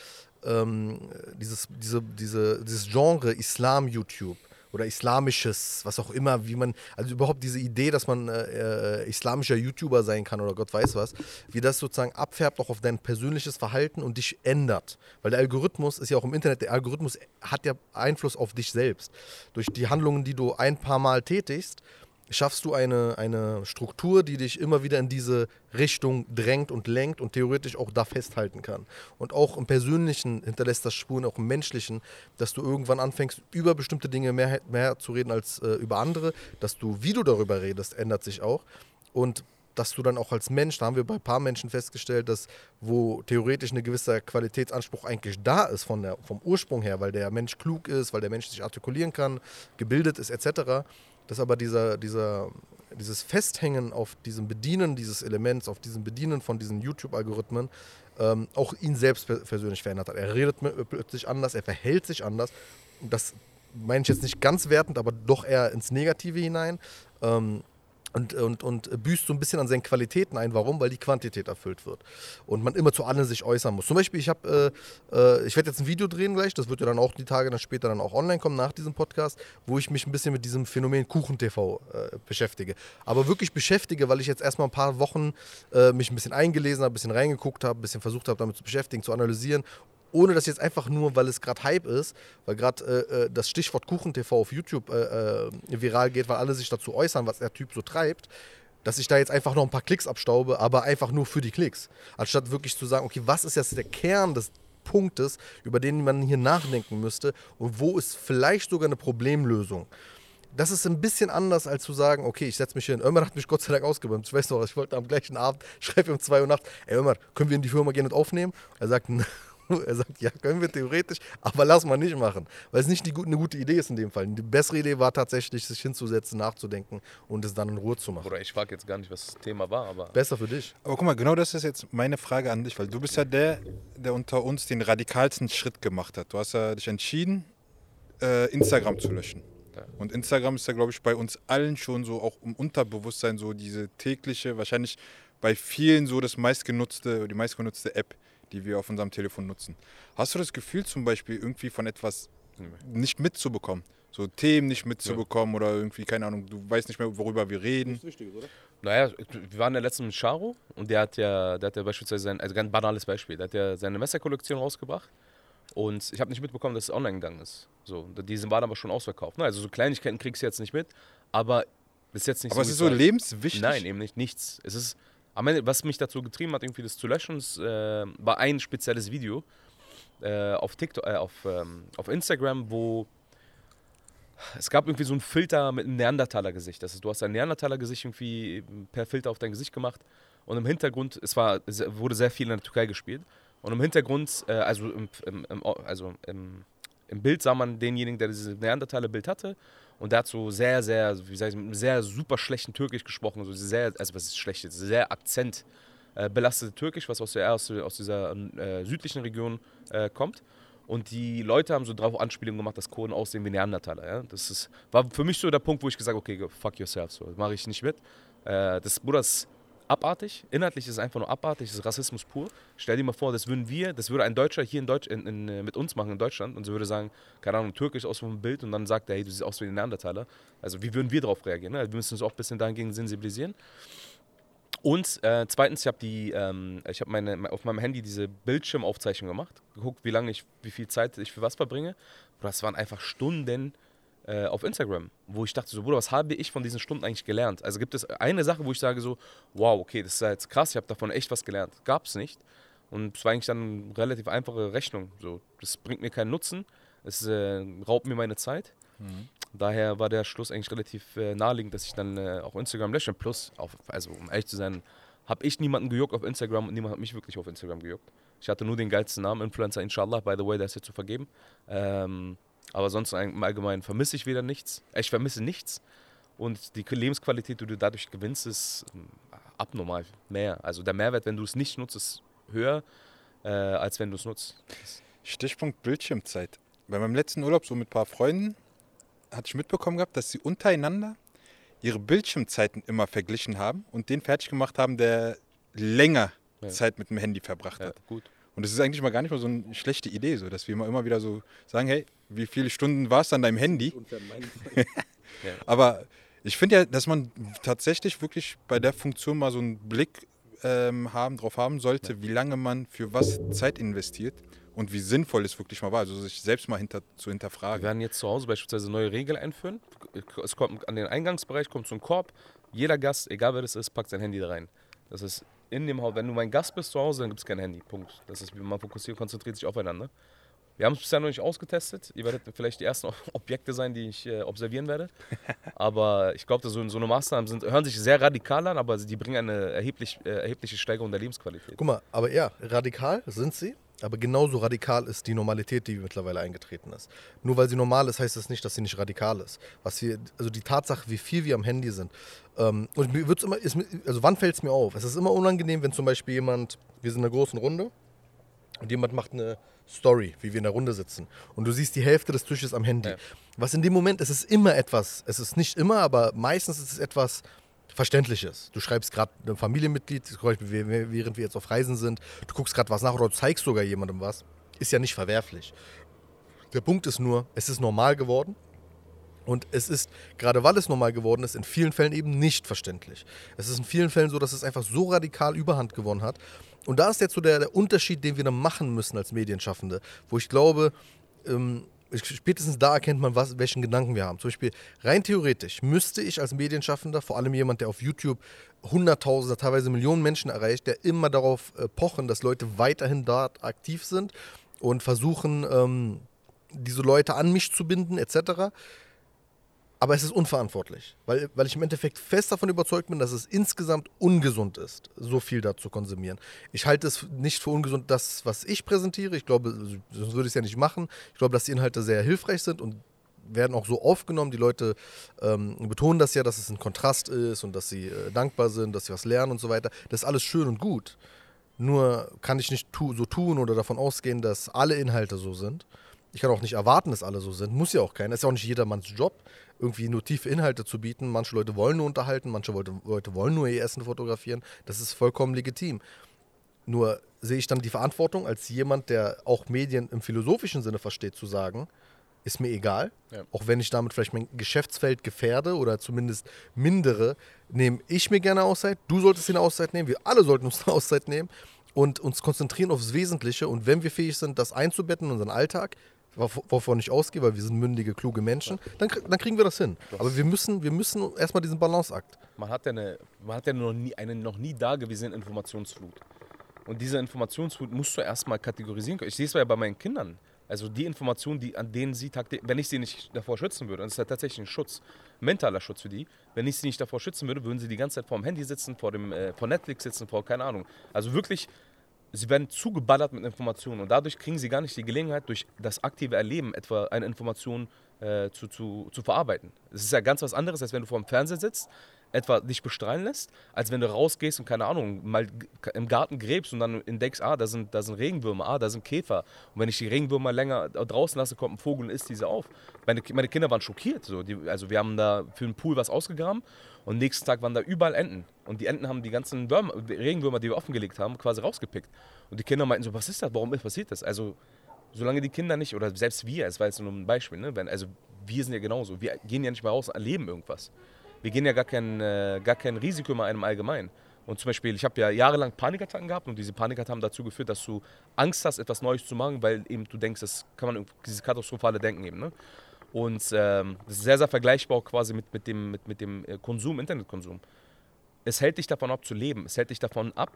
ähm, dieses, diese, diese, dieses Genre Islam-YouTube oder islamisches, was auch immer, wie man, also überhaupt diese Idee, dass man äh, äh, islamischer YouTuber sein kann oder Gott weiß was, wie das sozusagen abfärbt auch auf dein persönliches Verhalten und dich ändert. Weil der Algorithmus ist ja auch im Internet, der Algorithmus hat ja Einfluss auf dich selbst. Durch die Handlungen, die du ein paar Mal tätigst, schaffst du eine, eine Struktur, die dich immer wieder in diese Richtung drängt und lenkt und theoretisch auch da festhalten kann. Und auch im Persönlichen hinterlässt das Spuren, auch im Menschlichen, dass du irgendwann anfängst, über bestimmte Dinge mehr, mehr zu reden als äh, über andere, dass du, wie du darüber redest, ändert sich auch. Und dass du dann auch als Mensch, da haben wir bei ein paar Menschen festgestellt, dass wo theoretisch ein gewisser Qualitätsanspruch eigentlich da ist von der, vom Ursprung her, weil der Mensch klug ist, weil der Mensch sich artikulieren kann, gebildet ist etc., dass aber dieser, dieser, dieses Festhängen auf diesem Bedienen dieses Elements, auf diesem Bedienen von diesen YouTube-Algorithmen, ähm, auch ihn selbst per- persönlich verändert hat. Er redet plötzlich anders, er verhält sich anders. Das meine ich jetzt nicht ganz wertend, aber doch eher ins Negative hinein. Ähm, und, und, und büßt so ein bisschen an seinen Qualitäten ein. Warum? Weil die Quantität erfüllt wird. Und man immer zu allem sich äußern muss. Zum Beispiel, ich habe, äh, äh, ich werde jetzt ein Video drehen gleich, das wird ja dann auch die Tage dann später dann auch online kommen nach diesem Podcast, wo ich mich ein bisschen mit diesem Phänomen Kuchen-TV äh, beschäftige. Aber wirklich beschäftige, weil ich jetzt erstmal ein paar Wochen äh, mich ein bisschen eingelesen habe, ein bisschen reingeguckt habe, ein bisschen versucht habe, damit zu beschäftigen, zu analysieren ohne das jetzt einfach nur, weil es gerade Hype ist, weil gerade äh, äh, das Stichwort KuchenTV auf YouTube äh, äh, viral geht, weil alle sich dazu äußern, was der Typ so treibt, dass ich da jetzt einfach noch ein paar Klicks abstaube, aber einfach nur für die Klicks. Anstatt wirklich zu sagen, okay, was ist jetzt der Kern des Punktes, über den man hier nachdenken müsste und wo ist vielleicht sogar eine Problemlösung. Das ist ein bisschen anders, als zu sagen, okay, ich setze mich hin. Ömer hat mich Gott sei Dank ausgebremst. Ich weiß noch, ich wollte am gleichen Abend, schreibe um 2 Uhr nachts, ey Ömer, können wir in die Firma gehen und aufnehmen? Er sagt, er sagt, ja, können wir theoretisch, aber lass mal nicht machen. Weil es nicht die, eine gute Idee ist in dem Fall. Die bessere Idee war tatsächlich, sich hinzusetzen, nachzudenken und es dann in Ruhe zu machen.
Oder ich frage jetzt gar nicht, was das Thema war, aber
Besser für dich.
Aber guck mal, genau das ist jetzt meine Frage an dich, weil du bist ja der, der unter uns den radikalsten Schritt gemacht hat. Du hast ja dich entschieden, äh, Instagram zu löschen. Und Instagram ist ja, glaube ich, bei uns allen schon so auch im Unterbewusstsein so diese tägliche, wahrscheinlich bei vielen so das meistgenutzte, die meistgenutzte App, die wir auf unserem Telefon nutzen. Hast du das Gefühl zum Beispiel irgendwie von etwas nicht mitzubekommen? So Themen nicht mitzubekommen oder irgendwie, keine Ahnung, du weißt nicht mehr, worüber wir reden.
Naja, wir waren ja letztens mit Charo und der hat ja, der hat ja beispielsweise sein, also ganz banales Beispiel, der hat ja seine Messerkollektion rausgebracht und ich habe nicht mitbekommen, dass es online gegangen ist. So, die waren aber schon ausverkauft. Ne? Also so Kleinigkeiten kriegst du jetzt nicht mit, aber das ist jetzt nicht
Aber
so.
es ist so lebenswichtig.
Nein, eben nicht, nichts. Es ist, am Ende, was mich dazu getrieben hat, irgendwie das zu löschen, ist, äh, war ein spezielles Video äh, auf TikTok, äh, auf, ähm, auf Instagram, wo es gab irgendwie so einen Filter mit einem Neandertaler-Gesicht. Das ist, du hast ein Neandertaler-Gesicht irgendwie per Filter auf dein Gesicht gemacht und im Hintergrund, es war, wurde sehr viel in der Türkei gespielt und im Hintergrund, äh, also, im, im, also im, im Bild sah man denjenigen, der dieses Neandertaler-Bild hatte und der hat so sehr, sehr, wie sag ich, mit einem sehr super schlechten Türkisch gesprochen, so sehr, also was ist schlecht, sehr Akzent belastete Türkisch, was aus, der, aus, aus dieser äh, südlichen Region äh, kommt. Und die Leute haben so drauf Anspielungen gemacht, dass Kurden aussehen wie Neandertaler. Ja? Das ist, war für mich so der Punkt, wo ich gesagt habe, okay, fuck yourself, so, mache ich nicht mit. Äh, das Bruder ist abartig, inhaltlich ist es einfach nur abartig, das ist Rassismus pur. Stell dir mal vor, das würden wir, das würde ein Deutscher hier in Deutsch, in, in, äh, mit uns machen in Deutschland und sie würde sagen, keine Ahnung, türkisch aus vom Bild und dann sagt er, hey, du siehst aus wie ein Neandertaler. Also wie würden wir darauf reagieren? Ne? Wir müssen uns auch ein bisschen dahingegen sensibilisieren. Und äh, zweitens, ich habe die, ähm, ich habe meine auf meinem Handy diese Bildschirmaufzeichnung gemacht, geguckt, wie lange ich, wie viel Zeit ich für was verbringe. Das waren einfach Stunden äh, auf Instagram, wo ich dachte so, Bruder, was habe ich von diesen Stunden eigentlich gelernt? Also gibt es eine Sache, wo ich sage so, wow, okay, das ist jetzt krass, ich habe davon echt was gelernt. Gab es nicht. Und es war eigentlich dann eine relativ einfache Rechnung. So, das bringt mir keinen Nutzen, es äh, raubt mir meine Zeit. Daher war der Schluss eigentlich relativ äh, naheliegend, dass ich dann äh, auch Instagram lösche. Plus, auf, also um ehrlich zu sein, habe ich niemanden gejuckt auf Instagram und niemand hat mich wirklich auf Instagram gejuckt. Ich hatte nur den geilsten Namen, Influencer Inshallah, by the way, der ist jetzt zu vergeben. Ähm, aber sonst im Allgemeinen vermisse ich wieder nichts. Äh, Ich vermisse nichts. Und die Lebensqualität, die du dadurch gewinnst, ist ähm, abnormal mehr. Also der Mehrwert, wenn du es nicht nutzt, ist höher, äh, als wenn du es nutzt.
Stichpunkt Bildschirmzeit. Bei meinem letzten Urlaub, so mit ein paar Freunden, hatte ich mitbekommen gehabt, dass sie untereinander ihre Bildschirmzeiten immer verglichen haben und den fertig gemacht haben, der länger
Ja.
Zeit mit dem Handy verbracht
Ja,
hat.
gut.
Und das ist eigentlich mal gar nicht mal so eine schlechte Idee, so, dass wir immer, immer wieder so sagen, hey, wie viele Stunden war es an deinem Handy? Aber ich finde ja, dass man tatsächlich wirklich bei der Funktion mal so einen Blick ähm, haben, drauf haben sollte, wie lange man für was Zeit investiert und wie sinnvoll es wirklich mal war. Also sich selbst mal hinter, zu
Wir
hinterfragen.
werden jetzt zu Hause beispielsweise neue Regeln einführen. Es kommt an den Eingangsbereich, kommt so ein Korb. Jeder Gast, egal wer das ist, packt sein Handy da rein. Das ist in dem Haus. Wenn du mein Gast bist zu Hause, dann gibt es kein Handy. Punkt. Das ist, wie man fokussiert, konzentriert sich aufeinander. Wir haben es bisher noch nicht ausgetestet. Ihr werdet vielleicht die ersten Objekte sein, die ich äh, observieren werde. Aber ich glaube, so, so eine Maßnahmen sind, hören sich sehr radikal an, aber die bringen eine erheblich, äh, erhebliche Steigerung der Lebensqualität.
Guck mal, aber ja, radikal sind sie, aber genauso radikal ist die Normalität, die mittlerweile eingetreten ist. Nur weil sie normal ist, heißt das nicht, dass sie nicht radikal ist. Was wir, also die Tatsache, wie viel wir am Handy sind. Ähm, und mir wird's immer, ist, also wann fällt es mir auf? Es ist immer unangenehm, wenn zum Beispiel jemand, wir sind in einer großen Runde und jemand macht eine Story, wie wir in der Runde sitzen. Und du siehst die Hälfte des Tisches am Handy.
Ja.
Was in dem Moment, es ist immer etwas, es ist nicht immer, aber meistens ist es etwas Verständliches. Du schreibst gerade einem Familienmitglied, während wir jetzt auf Reisen sind, du guckst gerade was nach oder du zeigst sogar jemandem was. Ist ja nicht verwerflich. Der Punkt ist nur, es ist normal geworden. Und es ist, gerade weil es normal geworden ist, in vielen Fällen eben nicht verständlich. Es ist in vielen Fällen so, dass es einfach so radikal Überhand gewonnen hat. Und da ist jetzt so der, der Unterschied, den wir dann machen müssen als Medienschaffende, wo ich glaube, ähm, spätestens da erkennt man, was, welchen Gedanken wir haben. Zum Beispiel, rein theoretisch müsste ich als Medienschaffender, vor allem jemand, der auf YouTube Hunderttausende, teilweise Millionen Menschen erreicht, der immer darauf äh, pochen, dass Leute weiterhin dort aktiv sind und versuchen, ähm, diese Leute an mich zu binden, etc. Aber es ist unverantwortlich, weil, weil ich im Endeffekt fest davon überzeugt bin, dass es insgesamt ungesund ist, so viel da zu konsumieren. Ich halte es nicht für ungesund, das, was ich präsentiere. Ich glaube, sonst würde ich es ja nicht machen. Ich glaube, dass die Inhalte sehr hilfreich sind und werden auch so aufgenommen. Die Leute ähm, betonen das ja, dass es ein Kontrast ist und dass sie äh, dankbar sind, dass sie was lernen und so weiter. Das ist alles schön und gut. Nur kann ich nicht tu so tun oder davon ausgehen, dass alle Inhalte so sind. Ich kann auch nicht erwarten, dass alle so sind. Muss ja auch keiner. Ist ja auch nicht jedermanns Job, irgendwie nur tiefe Inhalte zu bieten. Manche Leute wollen nur unterhalten, manche Leute, Leute wollen nur ihr Essen fotografieren. Das ist vollkommen legitim. Nur sehe ich dann die Verantwortung als jemand, der auch Medien im philosophischen Sinne versteht, zu sagen, ist mir egal.
Ja.
Auch wenn ich damit vielleicht mein Geschäftsfeld gefährde oder zumindest mindere, nehme ich mir gerne Auszeit. Du solltest dir eine Auszeit nehmen. Wir alle sollten uns eine Auszeit nehmen und uns konzentrieren aufs Wesentliche. Und wenn wir fähig sind, das einzubetten in unseren Alltag, wovon ich ausgehe, weil wir sind mündige, kluge Menschen, dann, dann kriegen wir das hin. Aber wir müssen, wir müssen erstmal diesen Balanceakt.
Man hat ja, eine, man hat ja noch nie, eine noch nie dagewesene Informationsflut. Und diese Informationsflut musst du erstmal kategorisieren können. Ich sehe es ja bei meinen Kindern. Also die Informationen, die, an denen sie tagtäglich, wenn ich sie nicht davor schützen würde, und das ist ja tatsächlich ein Schutz, mentaler Schutz für die, wenn ich sie nicht davor schützen würde, würden sie die ganze Zeit vor dem Handy sitzen, vor, dem, äh, vor Netflix sitzen, vor keine Ahnung. Also wirklich, sie werden zugeballert mit Informationen und dadurch kriegen sie gar nicht die Gelegenheit, durch das aktive Erleben etwa eine Information äh, zu, zu, zu verarbeiten. Es ist ja ganz was anderes, als wenn du vor dem Fernseher sitzt, etwa dich bestrahlen lässt, als wenn du rausgehst und keine Ahnung, mal im Garten gräbst und dann entdeckst, ah, da sind, da sind Regenwürmer, ah, da sind Käfer. Und wenn ich die Regenwürmer länger draußen lasse, kommt ein Vogel und isst diese auf. Meine, meine Kinder waren schockiert. So. Die, also wir haben da für den Pool was ausgegraben und nächsten Tag waren da überall Enten. Und die Enten haben die ganzen Würmer, die Regenwürmer, die wir offengelegt haben, quasi rausgepickt. Und die Kinder meinten so, was ist das, warum passiert das? Also solange die Kinder nicht, oder selbst wir, es war jetzt nur ein Beispiel, ne? Wenn, also wir sind ja genauso, wir gehen ja nicht mal raus und erleben irgendwas. Wir gehen ja gar kein, äh, gar kein Risiko mehr einem allgemein. Und zum Beispiel, ich habe ja jahrelang Panikattacken gehabt und diese Panikattacken haben dazu geführt, dass du Angst hast, etwas Neues zu machen, weil eben du denkst, das kann man, dieses katastrophale Denken eben. Ne? Und ähm, das ist sehr, sehr vergleichbar quasi mit, mit dem, mit, mit dem äh, Konsum, Internetkonsum. Es hält dich davon ab zu leben, es hält dich davon ab,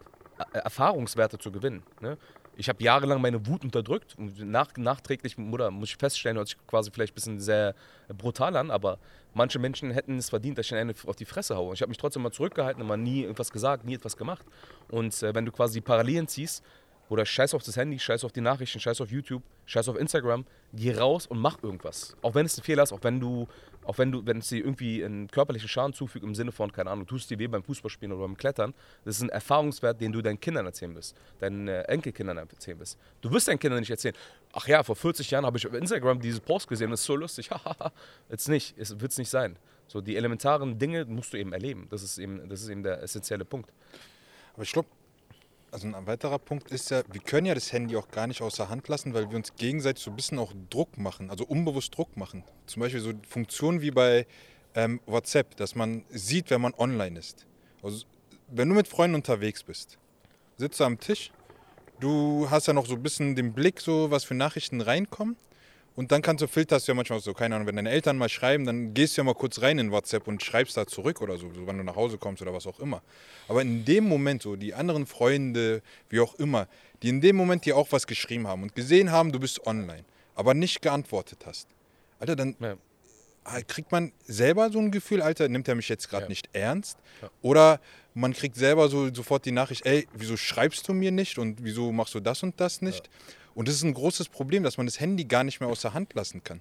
äh, Erfahrungswerte zu gewinnen. Ne? Ich habe jahrelang meine Wut unterdrückt nach, nachträglich oder muss ich feststellen, hört sich quasi vielleicht ein bisschen sehr brutal an, aber manche Menschen hätten es verdient, dass ich ihnen eine auf die Fresse haue. Ich habe mich trotzdem mal zurückgehalten, immer nie irgendwas gesagt, nie etwas gemacht. Und äh, wenn du quasi Parallelen ziehst, oder scheiß auf das Handy, scheiß auf die Nachrichten, scheiß auf YouTube, scheiß auf Instagram, geh raus und mach irgendwas. Auch wenn es ein Fehler ist, auch wenn du, auch wenn du, wenn es dir irgendwie einen körperlichen Schaden zufügt im Sinne von, keine Ahnung, tust dir weh beim Fußballspielen oder beim Klettern, das ist ein Erfahrungswert, den du deinen Kindern erzählen wirst, deinen äh, Enkelkindern erzählen wirst. Du wirst deinen Kindern nicht erzählen, ach ja, vor 40 Jahren habe ich auf Instagram dieses Post gesehen, das ist so lustig, hahaha. Jetzt nicht, es wird es nicht sein. So, die elementaren Dinge musst du eben erleben. Das ist eben, das ist eben der essentielle Punkt.
Aber ich glaube, also ein weiterer Punkt ist ja, wir können ja das Handy auch gar nicht außer Hand lassen, weil wir uns gegenseitig so ein bisschen auch Druck machen, also unbewusst Druck machen. Zum Beispiel so Funktionen wie bei ähm, WhatsApp, dass man sieht, wenn man online ist. Also wenn du mit Freunden unterwegs bist, sitzt du am Tisch, du hast ja noch so ein bisschen den Blick, so was für Nachrichten reinkommen und dann kannst du filterst du ja manchmal so, keine Ahnung, wenn deine Eltern mal schreiben, dann gehst du ja mal kurz rein in WhatsApp und schreibst da zurück oder so, so wenn du nach Hause kommst oder was auch immer. Aber in dem Moment, so die anderen Freunde, wie auch immer, die in dem Moment dir auch was geschrieben haben und gesehen haben, du bist online, aber nicht geantwortet hast. Alter, dann ja. kriegt man selber so ein Gefühl, Alter, nimmt er mich jetzt gerade ja. nicht ernst? Ja. Oder man kriegt selber so sofort die Nachricht, ey, wieso schreibst du mir nicht und wieso machst du das und das nicht? Und das ist ein großes Problem, dass man das Handy gar nicht mehr aus der Hand lassen kann.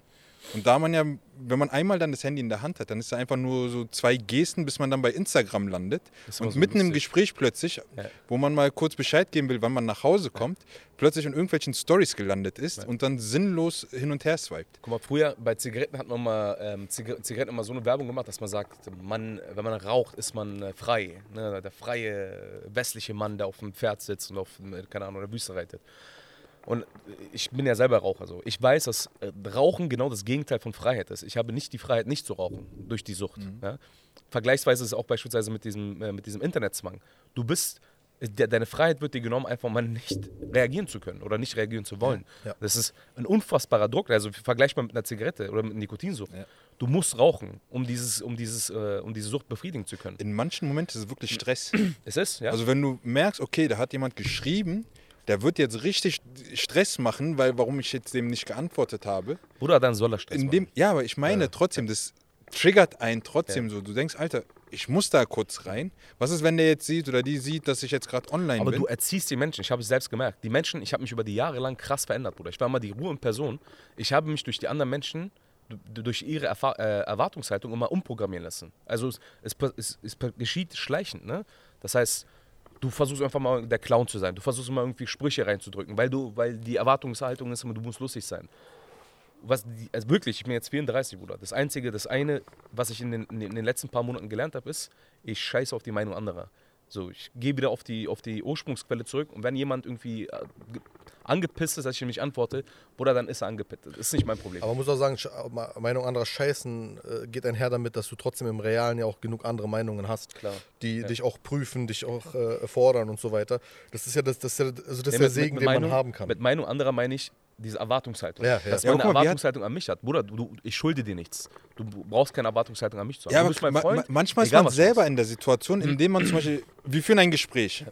Und da man ja, wenn man einmal dann das Handy in der Hand hat, dann ist da einfach nur so zwei Gesten, bis man dann bei Instagram landet. Und so mitten lustig. im Gespräch plötzlich, ja. wo man mal kurz Bescheid geben will, wann man nach Hause kommt, ja. plötzlich in irgendwelchen Stories gelandet ist ja. und dann sinnlos hin und her swiped.
Guck mal, früher bei Zigaretten hat man mal ähm, Zigaretten immer so eine Werbung gemacht, dass man sagt, man, wenn man raucht, ist man äh, frei. Ne? Der freie westliche Mann, der auf dem Pferd sitzt und auf, äh, keine Ahnung, der Wüste reitet. Und ich bin ja selber Raucher. So. Ich weiß, dass äh, Rauchen genau das Gegenteil von Freiheit ist. Ich habe nicht die Freiheit, nicht zu rauchen durch die Sucht. Mhm. Ja? Vergleichsweise ist es auch beispielsweise mit diesem, äh, mit diesem Internetzwang. Du bist, de deine Freiheit wird dir genommen, einfach mal nicht reagieren zu können oder nicht reagieren zu wollen. Ja. Das ist ein unfassbarer Druck. Also vergleichbar mit einer Zigarette oder mit Nikotinsucht. Ja. Du musst rauchen, um, dieses, um, dieses, äh, um diese Sucht befriedigen zu können.
In manchen Momenten ist es wirklich Stress.
es ist, ja.
Also wenn du merkst, okay, da hat jemand geschrieben, der wird jetzt richtig Stress machen, weil warum ich jetzt dem nicht geantwortet habe.
Oder dann soll er Stress
In dem,
machen.
Ja, aber ich meine ja. trotzdem, das triggert einen trotzdem ja. so. Du denkst, Alter, ich muss da kurz rein. Was ist, wenn der jetzt sieht oder die sieht, dass ich jetzt gerade online
aber
bin?
Aber du erziehst die Menschen. Ich habe es selbst gemerkt. Die Menschen, ich habe mich über die Jahre lang krass verändert, Bruder. Ich war immer die Ruhe in Person. Ich habe mich durch die anderen Menschen, durch ihre Erfahr äh, Erwartungshaltung immer umprogrammieren lassen. Also es, es, es, es geschieht schleichend. Ne? Das heißt, du versuchst einfach mal der Clown zu sein. Du versuchst immer irgendwie Sprüche reinzudrücken, weil du, weil die Erwartungshaltung ist immer, du musst lustig sein. Was die, also wirklich, ich bin jetzt 34, Bruder. Das Einzige, das eine, was ich in den, in den letzten paar Monaten gelernt habe, ist, ich scheiße auf die Meinung anderer. So, ich gehe wieder auf die, auf die Ursprungsquelle zurück und wenn jemand irgendwie äh, angepisst ist, dass ich ihm nicht antworte, Bruder, dann ist er angepisst. Das ist nicht mein Problem.
Aber man muss auch sagen, Meinung anderer Scheißen äh, geht einher damit, dass du trotzdem im Realen ja auch genug andere Meinungen hast,
Klar.
die ja. dich auch prüfen, dich auch äh, fordern und so weiter. Das ist ja das, das, ist ja, also das nee, der Segen, den Meinung, man haben kann.
Mit Meinung anderer meine ich, diese Erwartungshaltung.
Ja,
ja. Dass man eine Erwartungshaltung an mich hat. Bruder, du, ich schulde dir nichts. Du brauchst keine Erwartungshaltung an mich zu haben.
Ja,
du
bist mein Freund. Ma manchmal ist man selber in der Situation, in dem man zum Beispiel, wir führen ein Gespräch.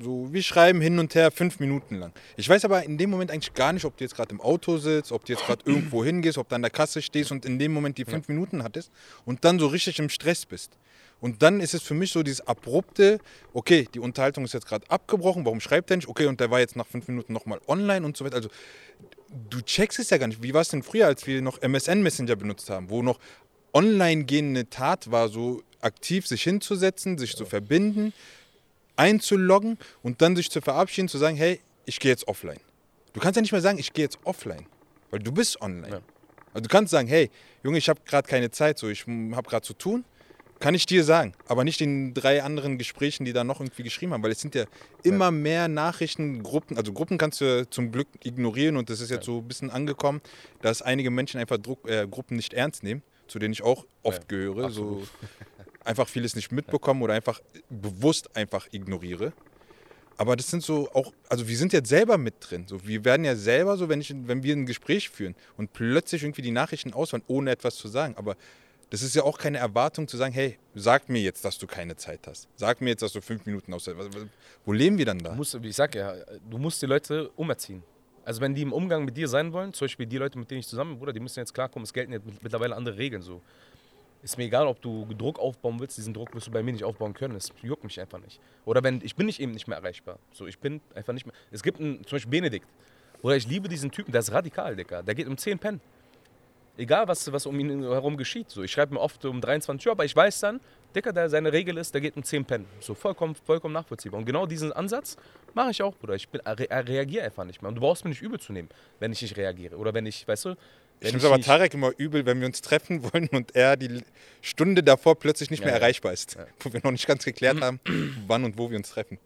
So, wir schreiben hin und her fünf Minuten lang. Ich weiß aber in dem Moment eigentlich gar nicht, ob du jetzt gerade im Auto sitzt, ob du jetzt gerade irgendwo hingehst, ob du an der Kasse stehst und in dem Moment die fünf ja. Minuten hattest und dann so richtig im Stress bist. Und dann ist es für mich so dieses abrupte, okay, die Unterhaltung ist jetzt gerade abgebrochen, warum schreibt er nicht? Okay, und der war jetzt nach fünf Minuten nochmal online und so weiter. Also du checkst es ja gar nicht. Wie war es denn früher, als wir noch MSN Messenger benutzt haben, wo noch online gehende Tat war, so aktiv sich hinzusetzen, sich ja. zu verbinden, einzuloggen und dann sich zu verabschieden, zu sagen, hey, ich gehe jetzt offline. Du kannst ja nicht mehr sagen, ich gehe jetzt offline, weil du bist online. Ja. Also du kannst sagen, hey, Junge, ich habe gerade keine Zeit, so ich habe gerade zu tun. Kann ich dir sagen, aber nicht in drei anderen Gesprächen, die da noch irgendwie geschrieben haben, weil es sind ja immer mehr Nachrichtengruppen, also Gruppen kannst du zum Glück ignorieren und das ist jetzt so ein bisschen angekommen, dass einige Menschen einfach Druck, äh, Gruppen nicht ernst nehmen, zu denen ich auch oft ja, gehöre. So, einfach vieles nicht mitbekomme oder einfach bewusst einfach ignoriere. Aber das sind so auch, also wir sind jetzt selber mit drin. So, wir werden ja selber so, wenn, ich, wenn wir ein Gespräch führen und plötzlich irgendwie die Nachrichten ausfallen, ohne etwas zu sagen. Aber das ist ja auch keine Erwartung zu sagen, hey, sag mir jetzt, dass du keine Zeit hast. Sag mir jetzt, dass du fünf Minuten aus. Wo leben wir dann da?
Du musst, ich sag ja, du musst die Leute umerziehen. Also wenn die im Umgang mit dir sein wollen, zum Beispiel die Leute, mit denen ich zusammen bin, Bruder, die müssen jetzt klarkommen, es gelten jetzt mittlerweile andere Regeln so. Ist mir egal, ob du Druck aufbauen willst, diesen Druck wirst du bei mir nicht aufbauen können. Es juckt mich einfach nicht. Oder wenn, ich bin nicht eben nicht mehr erreichbar. So, ich bin einfach nicht mehr. Es gibt einen, zum Beispiel Benedikt. Oder ich liebe diesen Typen, der ist radikal, Digga. Der geht um 10 pennen. Egal, was, was um ihn herum geschieht. So, ich schreibe mir oft um 23 Uhr, aber ich weiß dann, Dicker, der seine Regel ist, der geht um 10 pennen. So vollkommen, vollkommen nachvollziehbar. Und genau diesen Ansatz mache ich auch, Bruder. Ich re reagiere einfach nicht mehr. Und du brauchst mir nicht übel zu nehmen, wenn ich nicht reagiere. Oder wenn ich, weißt du,
ich nehme es aber Tarek immer übel, wenn wir uns treffen wollen und er die Stunde davor plötzlich nicht
Ja,
mehr
ja.
erreichbar ist.
Ja.
Wo wir noch nicht ganz geklärt haben, wann und wo wir uns treffen.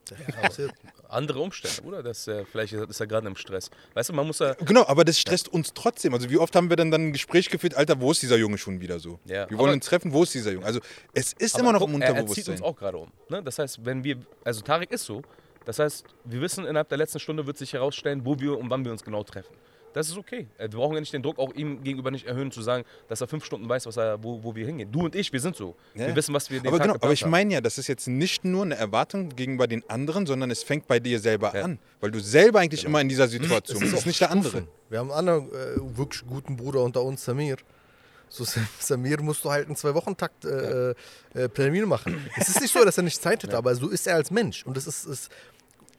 Andere Umstände, oder? Das, äh, vielleicht ist er gerade im Stress. Weißt du, man muss ja.
Genau, aber das stresst uns trotzdem. Also wie oft haben wir dann, dann ein Gespräch geführt, Alter, wo ist dieser Junge schon wieder so?
Ja,
wir wollen
aber-
uns treffen, wo ist dieser Junge? Also es ist
Aber
immer noch
guck,
im
er- Er zieht
Unterbewusstsein.
uns auch gerade um. Ne? Das heißt, wenn wir. Also Tarek ist so. Das heißt, wir wissen, innerhalb der letzten Stunde wird sich herausstellen, wo wir und wann wir uns genau treffen. Das ist okay. Äh, Wir brauchen ja nicht den Druck auch ihm gegenüber nicht erhöhen, zu sagen, dass er fünf Stunden weiß, was er, wo, wo wir hingehen. Du und ich, wir sind so.
Ja.
Wir wissen, was wir den
aber
Tag
genau, aber ich meine ja, das ist jetzt nicht nur eine Erwartung gegenüber den anderen, sondern es fängt bei dir selber
Ja. Genau.
an. Weil du selber eigentlich immer in dieser Situation bist. Das ist nicht der andere.
Wir haben einen anderen äh, wirklich guten Bruder unter uns, Samir. So, Sam- Samir musst du halt in zwei Wochen Takt äh, äh, machen. es ist nicht so, dass er nicht Zeit hätte, aber so ist er als Mensch. Und das ist, ist,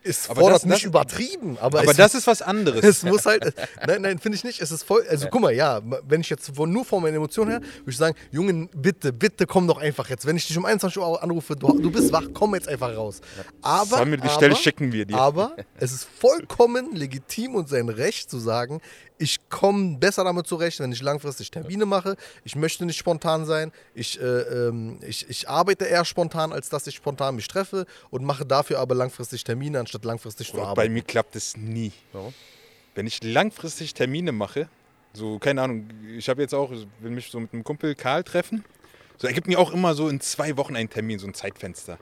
ist
Aber
fordert
das-
nicht
das-
übertrieben. Aber,
Aber
es,
das ist was anderes.
es muss halt. Nein, nein, finde ich nicht. Es ist voll. Also guck mal, ja, wenn ich jetzt nur von meinen Emotionen her, würde ich sagen, Junge, bitte, bitte komm doch einfach jetzt. Wenn ich dich um 21 Uhr anrufe, du, du bist wach, komm jetzt einfach raus. Aber,
Samir, die
aber,
Stelle schicken wir dir.
Aber es ist vollkommen legitim und sein Recht zu sagen, ich komme besser damit zurecht, wenn ich langfristig Termine mache. Ich möchte nicht spontan sein. Ich, äh, ähm, ich, ich arbeite eher spontan, als dass ich spontan mich treffe und mache dafür aber langfristig Termine, anstatt langfristig zu
Bei
arbeiten.
mir klappt es nie.
Warum?
Wenn ich langfristig Termine mache, so, keine Ahnung, ich habe jetzt auch, will mich so mit einem Kumpel Karl treffen. So, er gibt mir auch immer so in zwei Wochen einen Termin, so ein Zeitfenster.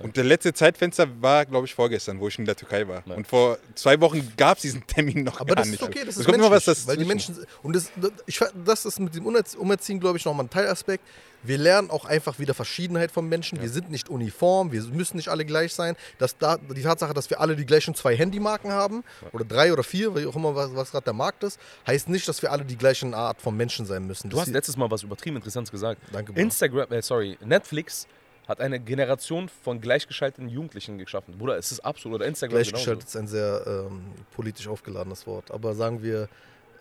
Und der letzte Zeitfenster war, glaube ich, vorgestern, wo ich in der Türkei war.
Ja.
Und vor zwei Wochen gab es diesen Termin noch
Aber
gar
das
nicht.
ist okay, das ist
kommt immer was
menschlich, weil die. Menschen und das, das- ich, das ist mit dem Umerziehen glaube ich nochmal ein Teilaspekt. Wir lernen auch einfach wieder Verschiedenheit von Menschen. Wir sind nicht uniform, wir müssen nicht alle gleich sein. Das, da, die Tatsache, dass wir alle die gleichen zwei Handymarken haben oder drei oder vier, wie auch immer was, was gerade der Markt ist, heißt nicht, dass wir alle die gleichen Art von Menschen sein müssen.
Du
Das
hast letztes Mal was übertrieben Interessantes gesagt.
Danke, Bruder.
Instagram, äh, sorry, Netflix hat eine Generation von gleichgeschalteten Jugendlichen geschaffen. Bruder, es ist absolut. Oder Instagram
Gleichgestellt ist ein sehr ähm, politisch aufgeladenes Wort, aber sagen wir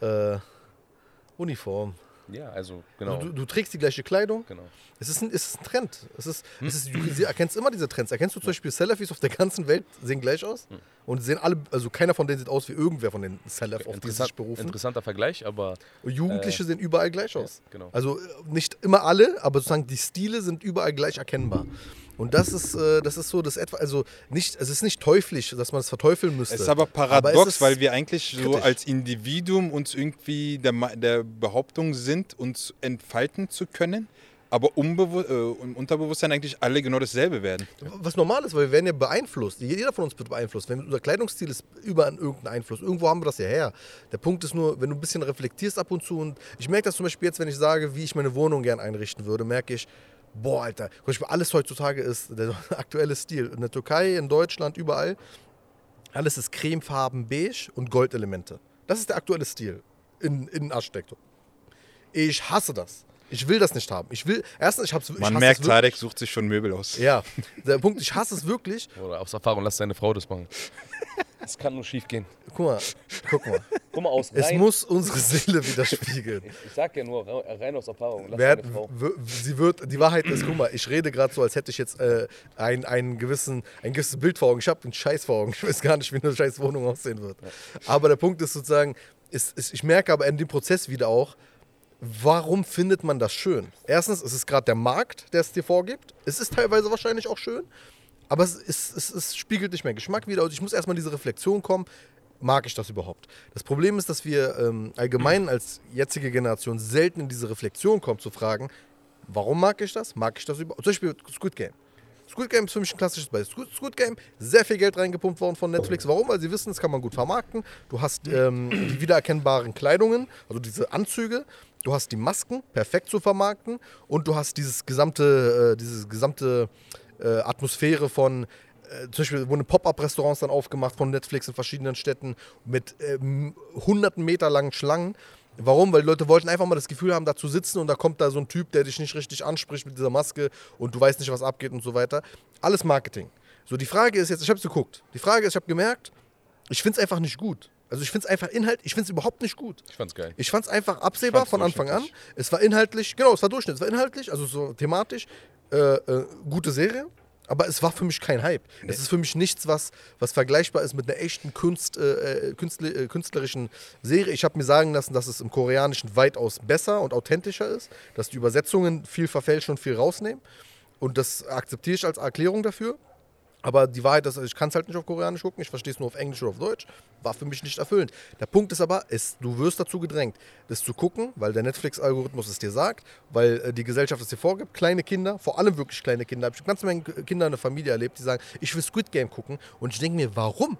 äh, Uniform.
Ja, also genau.
Du, du trägst die gleiche Kleidung,
genau.
Es ist ein, es ist ein Trend. Es ist, es ist, du sie erkennst immer diese Trends. Erkennst du zum Beispiel Salafis auf der ganzen Welt sehen gleich aus? Und sehen alle, also keiner von denen sieht aus wie irgendwer von den Salaf, auf die sich berufen.
interessanter Vergleich, aber
Jugendliche sehen überall gleich aus.
genau.
Also äh, nicht immer alle, aber sozusagen die Stile sind überall gleich erkennbar. Und das ist, äh, das ist so das etwa, also nicht, es ist nicht teuflisch, dass man es verteufeln müsste.
Es ist aber
Aber
paradox,
ist
weil wir eigentlich so
kritisch.
als Individuum uns irgendwie der, der Behauptung sind, uns entfalten zu können, aber äh, im Unterbewusstsein eigentlich alle genau dasselbe werden.
Was normal ist, weil wir werden ja beeinflusst. Jeder von uns wird beeinflusst. Wenn unser Kleidungsstil ist über irgendeinen Einfluss. Irgendwo haben wir das ja her. Der Punkt ist nur, wenn du ein bisschen reflektierst ab und zu und ich merke das zum Beispiel jetzt, wenn ich sage, wie ich meine Wohnung gern einrichten würde, merke ich, boah, Alter, alles heutzutage ist der aktuelle Stil. In der Türkei, in Deutschland, überall. Alles ist cremefarben, beige und Goldelemente. Das ist der aktuelle Stil in Innenarchitektur. Ich hasse das. Ich will das nicht haben. Ich will, erstens, ich hab's ich
Man merkt,
wirklich.
Tarek sucht sich schon Möbel aus.
Ja, der Punkt, ich hasse es wirklich.
Oder aus Erfahrung, lass deine Frau das machen. Es kann nur schief gehen.
Guck mal, guck mal.
Guck mal aus.
Es
rein-
muss unsere Seele widerspiegeln.
ich, ich sag ja nur, rein aus Erfahrung. Lass
Wer,
deine Frau.
sie wird, die Wahrheit ist, guck mal, ich rede gerade so, als hätte ich jetzt äh, ein, einen gewissen, ein gewisses Bild vor Augen. Ich habe einen Scheiß vor Augen. Ich weiß gar nicht, wie eine scheiß Wohnung aussehen wird. Aber der Punkt ist sozusagen, ist, ist, ich merke aber in dem Prozess wieder auch, warum findet man das schön? Erstens, es ist gerade der Markt, der es dir vorgibt. Es ist teilweise wahrscheinlich auch schön, aber es, ist, es, es spiegelt nicht mehr Geschmack wieder. Also ich muss erstmal diese Reflexion kommen. Mag ich das überhaupt? Das Problem ist, dass wir ähm, allgemein als jetzige Generation selten in diese Reflexion kommen, zu fragen, Warum mag ich das? Mag ich das über. Zum Beispiel Squid Game. Squid Game ist für mich ein klassisches Beispiel. Squid Game, sehr viel Geld reingepumpt worden von Netflix. Warum? Weil sie wissen, das kann man gut vermarkten. Du hast ähm, die wiedererkennbaren Kleidungen, also diese Anzüge. Du hast die Masken, perfekt zu vermarkten. Und du hast dieses gesamte, äh, diese gesamte äh, Atmosphäre von äh, zum Beispiel wurden Pop-Up-Restaurants dann aufgemacht von Netflix in verschiedenen Städten mit ähm, hunderten Meter langen Schlangen. Warum? Weil die Leute wollten einfach mal das Gefühl haben, da zu sitzen und da kommt da so ein Typ, der dich nicht richtig anspricht mit dieser Maske und du weißt nicht, was abgeht und so weiter. Alles Marketing. So, die Frage ist jetzt, ich habe es geguckt. Die Frage ist, ich habe gemerkt, ich finde es einfach nicht gut. Also ich finde es einfach Inhalt, ich finde es überhaupt nicht gut.
Ich fand's geil.
Ich fand es einfach absehbar von Anfang an. Es war inhaltlich, genau, es war Durchschnitt, es war inhaltlich, also so thematisch, äh, äh, gute Serie. Aber es war für mich kein Hype. Es ist für mich nichts, was, was vergleichbar ist mit einer echten Kunst, äh, äh, künstli äh, künstlerischen Serie. Ich habe mir sagen lassen, dass es im Koreanischen weitaus besser und authentischer ist, dass die Übersetzungen viel verfälschen und viel rausnehmen. Und das akzeptiere ich als Erklärung dafür. Aber die Wahrheit ist, ich kann es halt nicht auf Koreanisch gucken, ich verstehe es nur auf Englisch oder auf Deutsch. War für mich nicht erfüllend. Der Punkt ist aber, es, du wirst dazu gedrängt, das zu gucken, weil der Netflix-Algorithmus es dir sagt, weil äh, die Gesellschaft es dir vorgibt. Kleine Kinder, vor allem wirklich kleine Kinder, habe ich ganz Menge Kinder in der Familie erlebt, die sagen, ich will Squid Game gucken. Und ich denke mir, warum?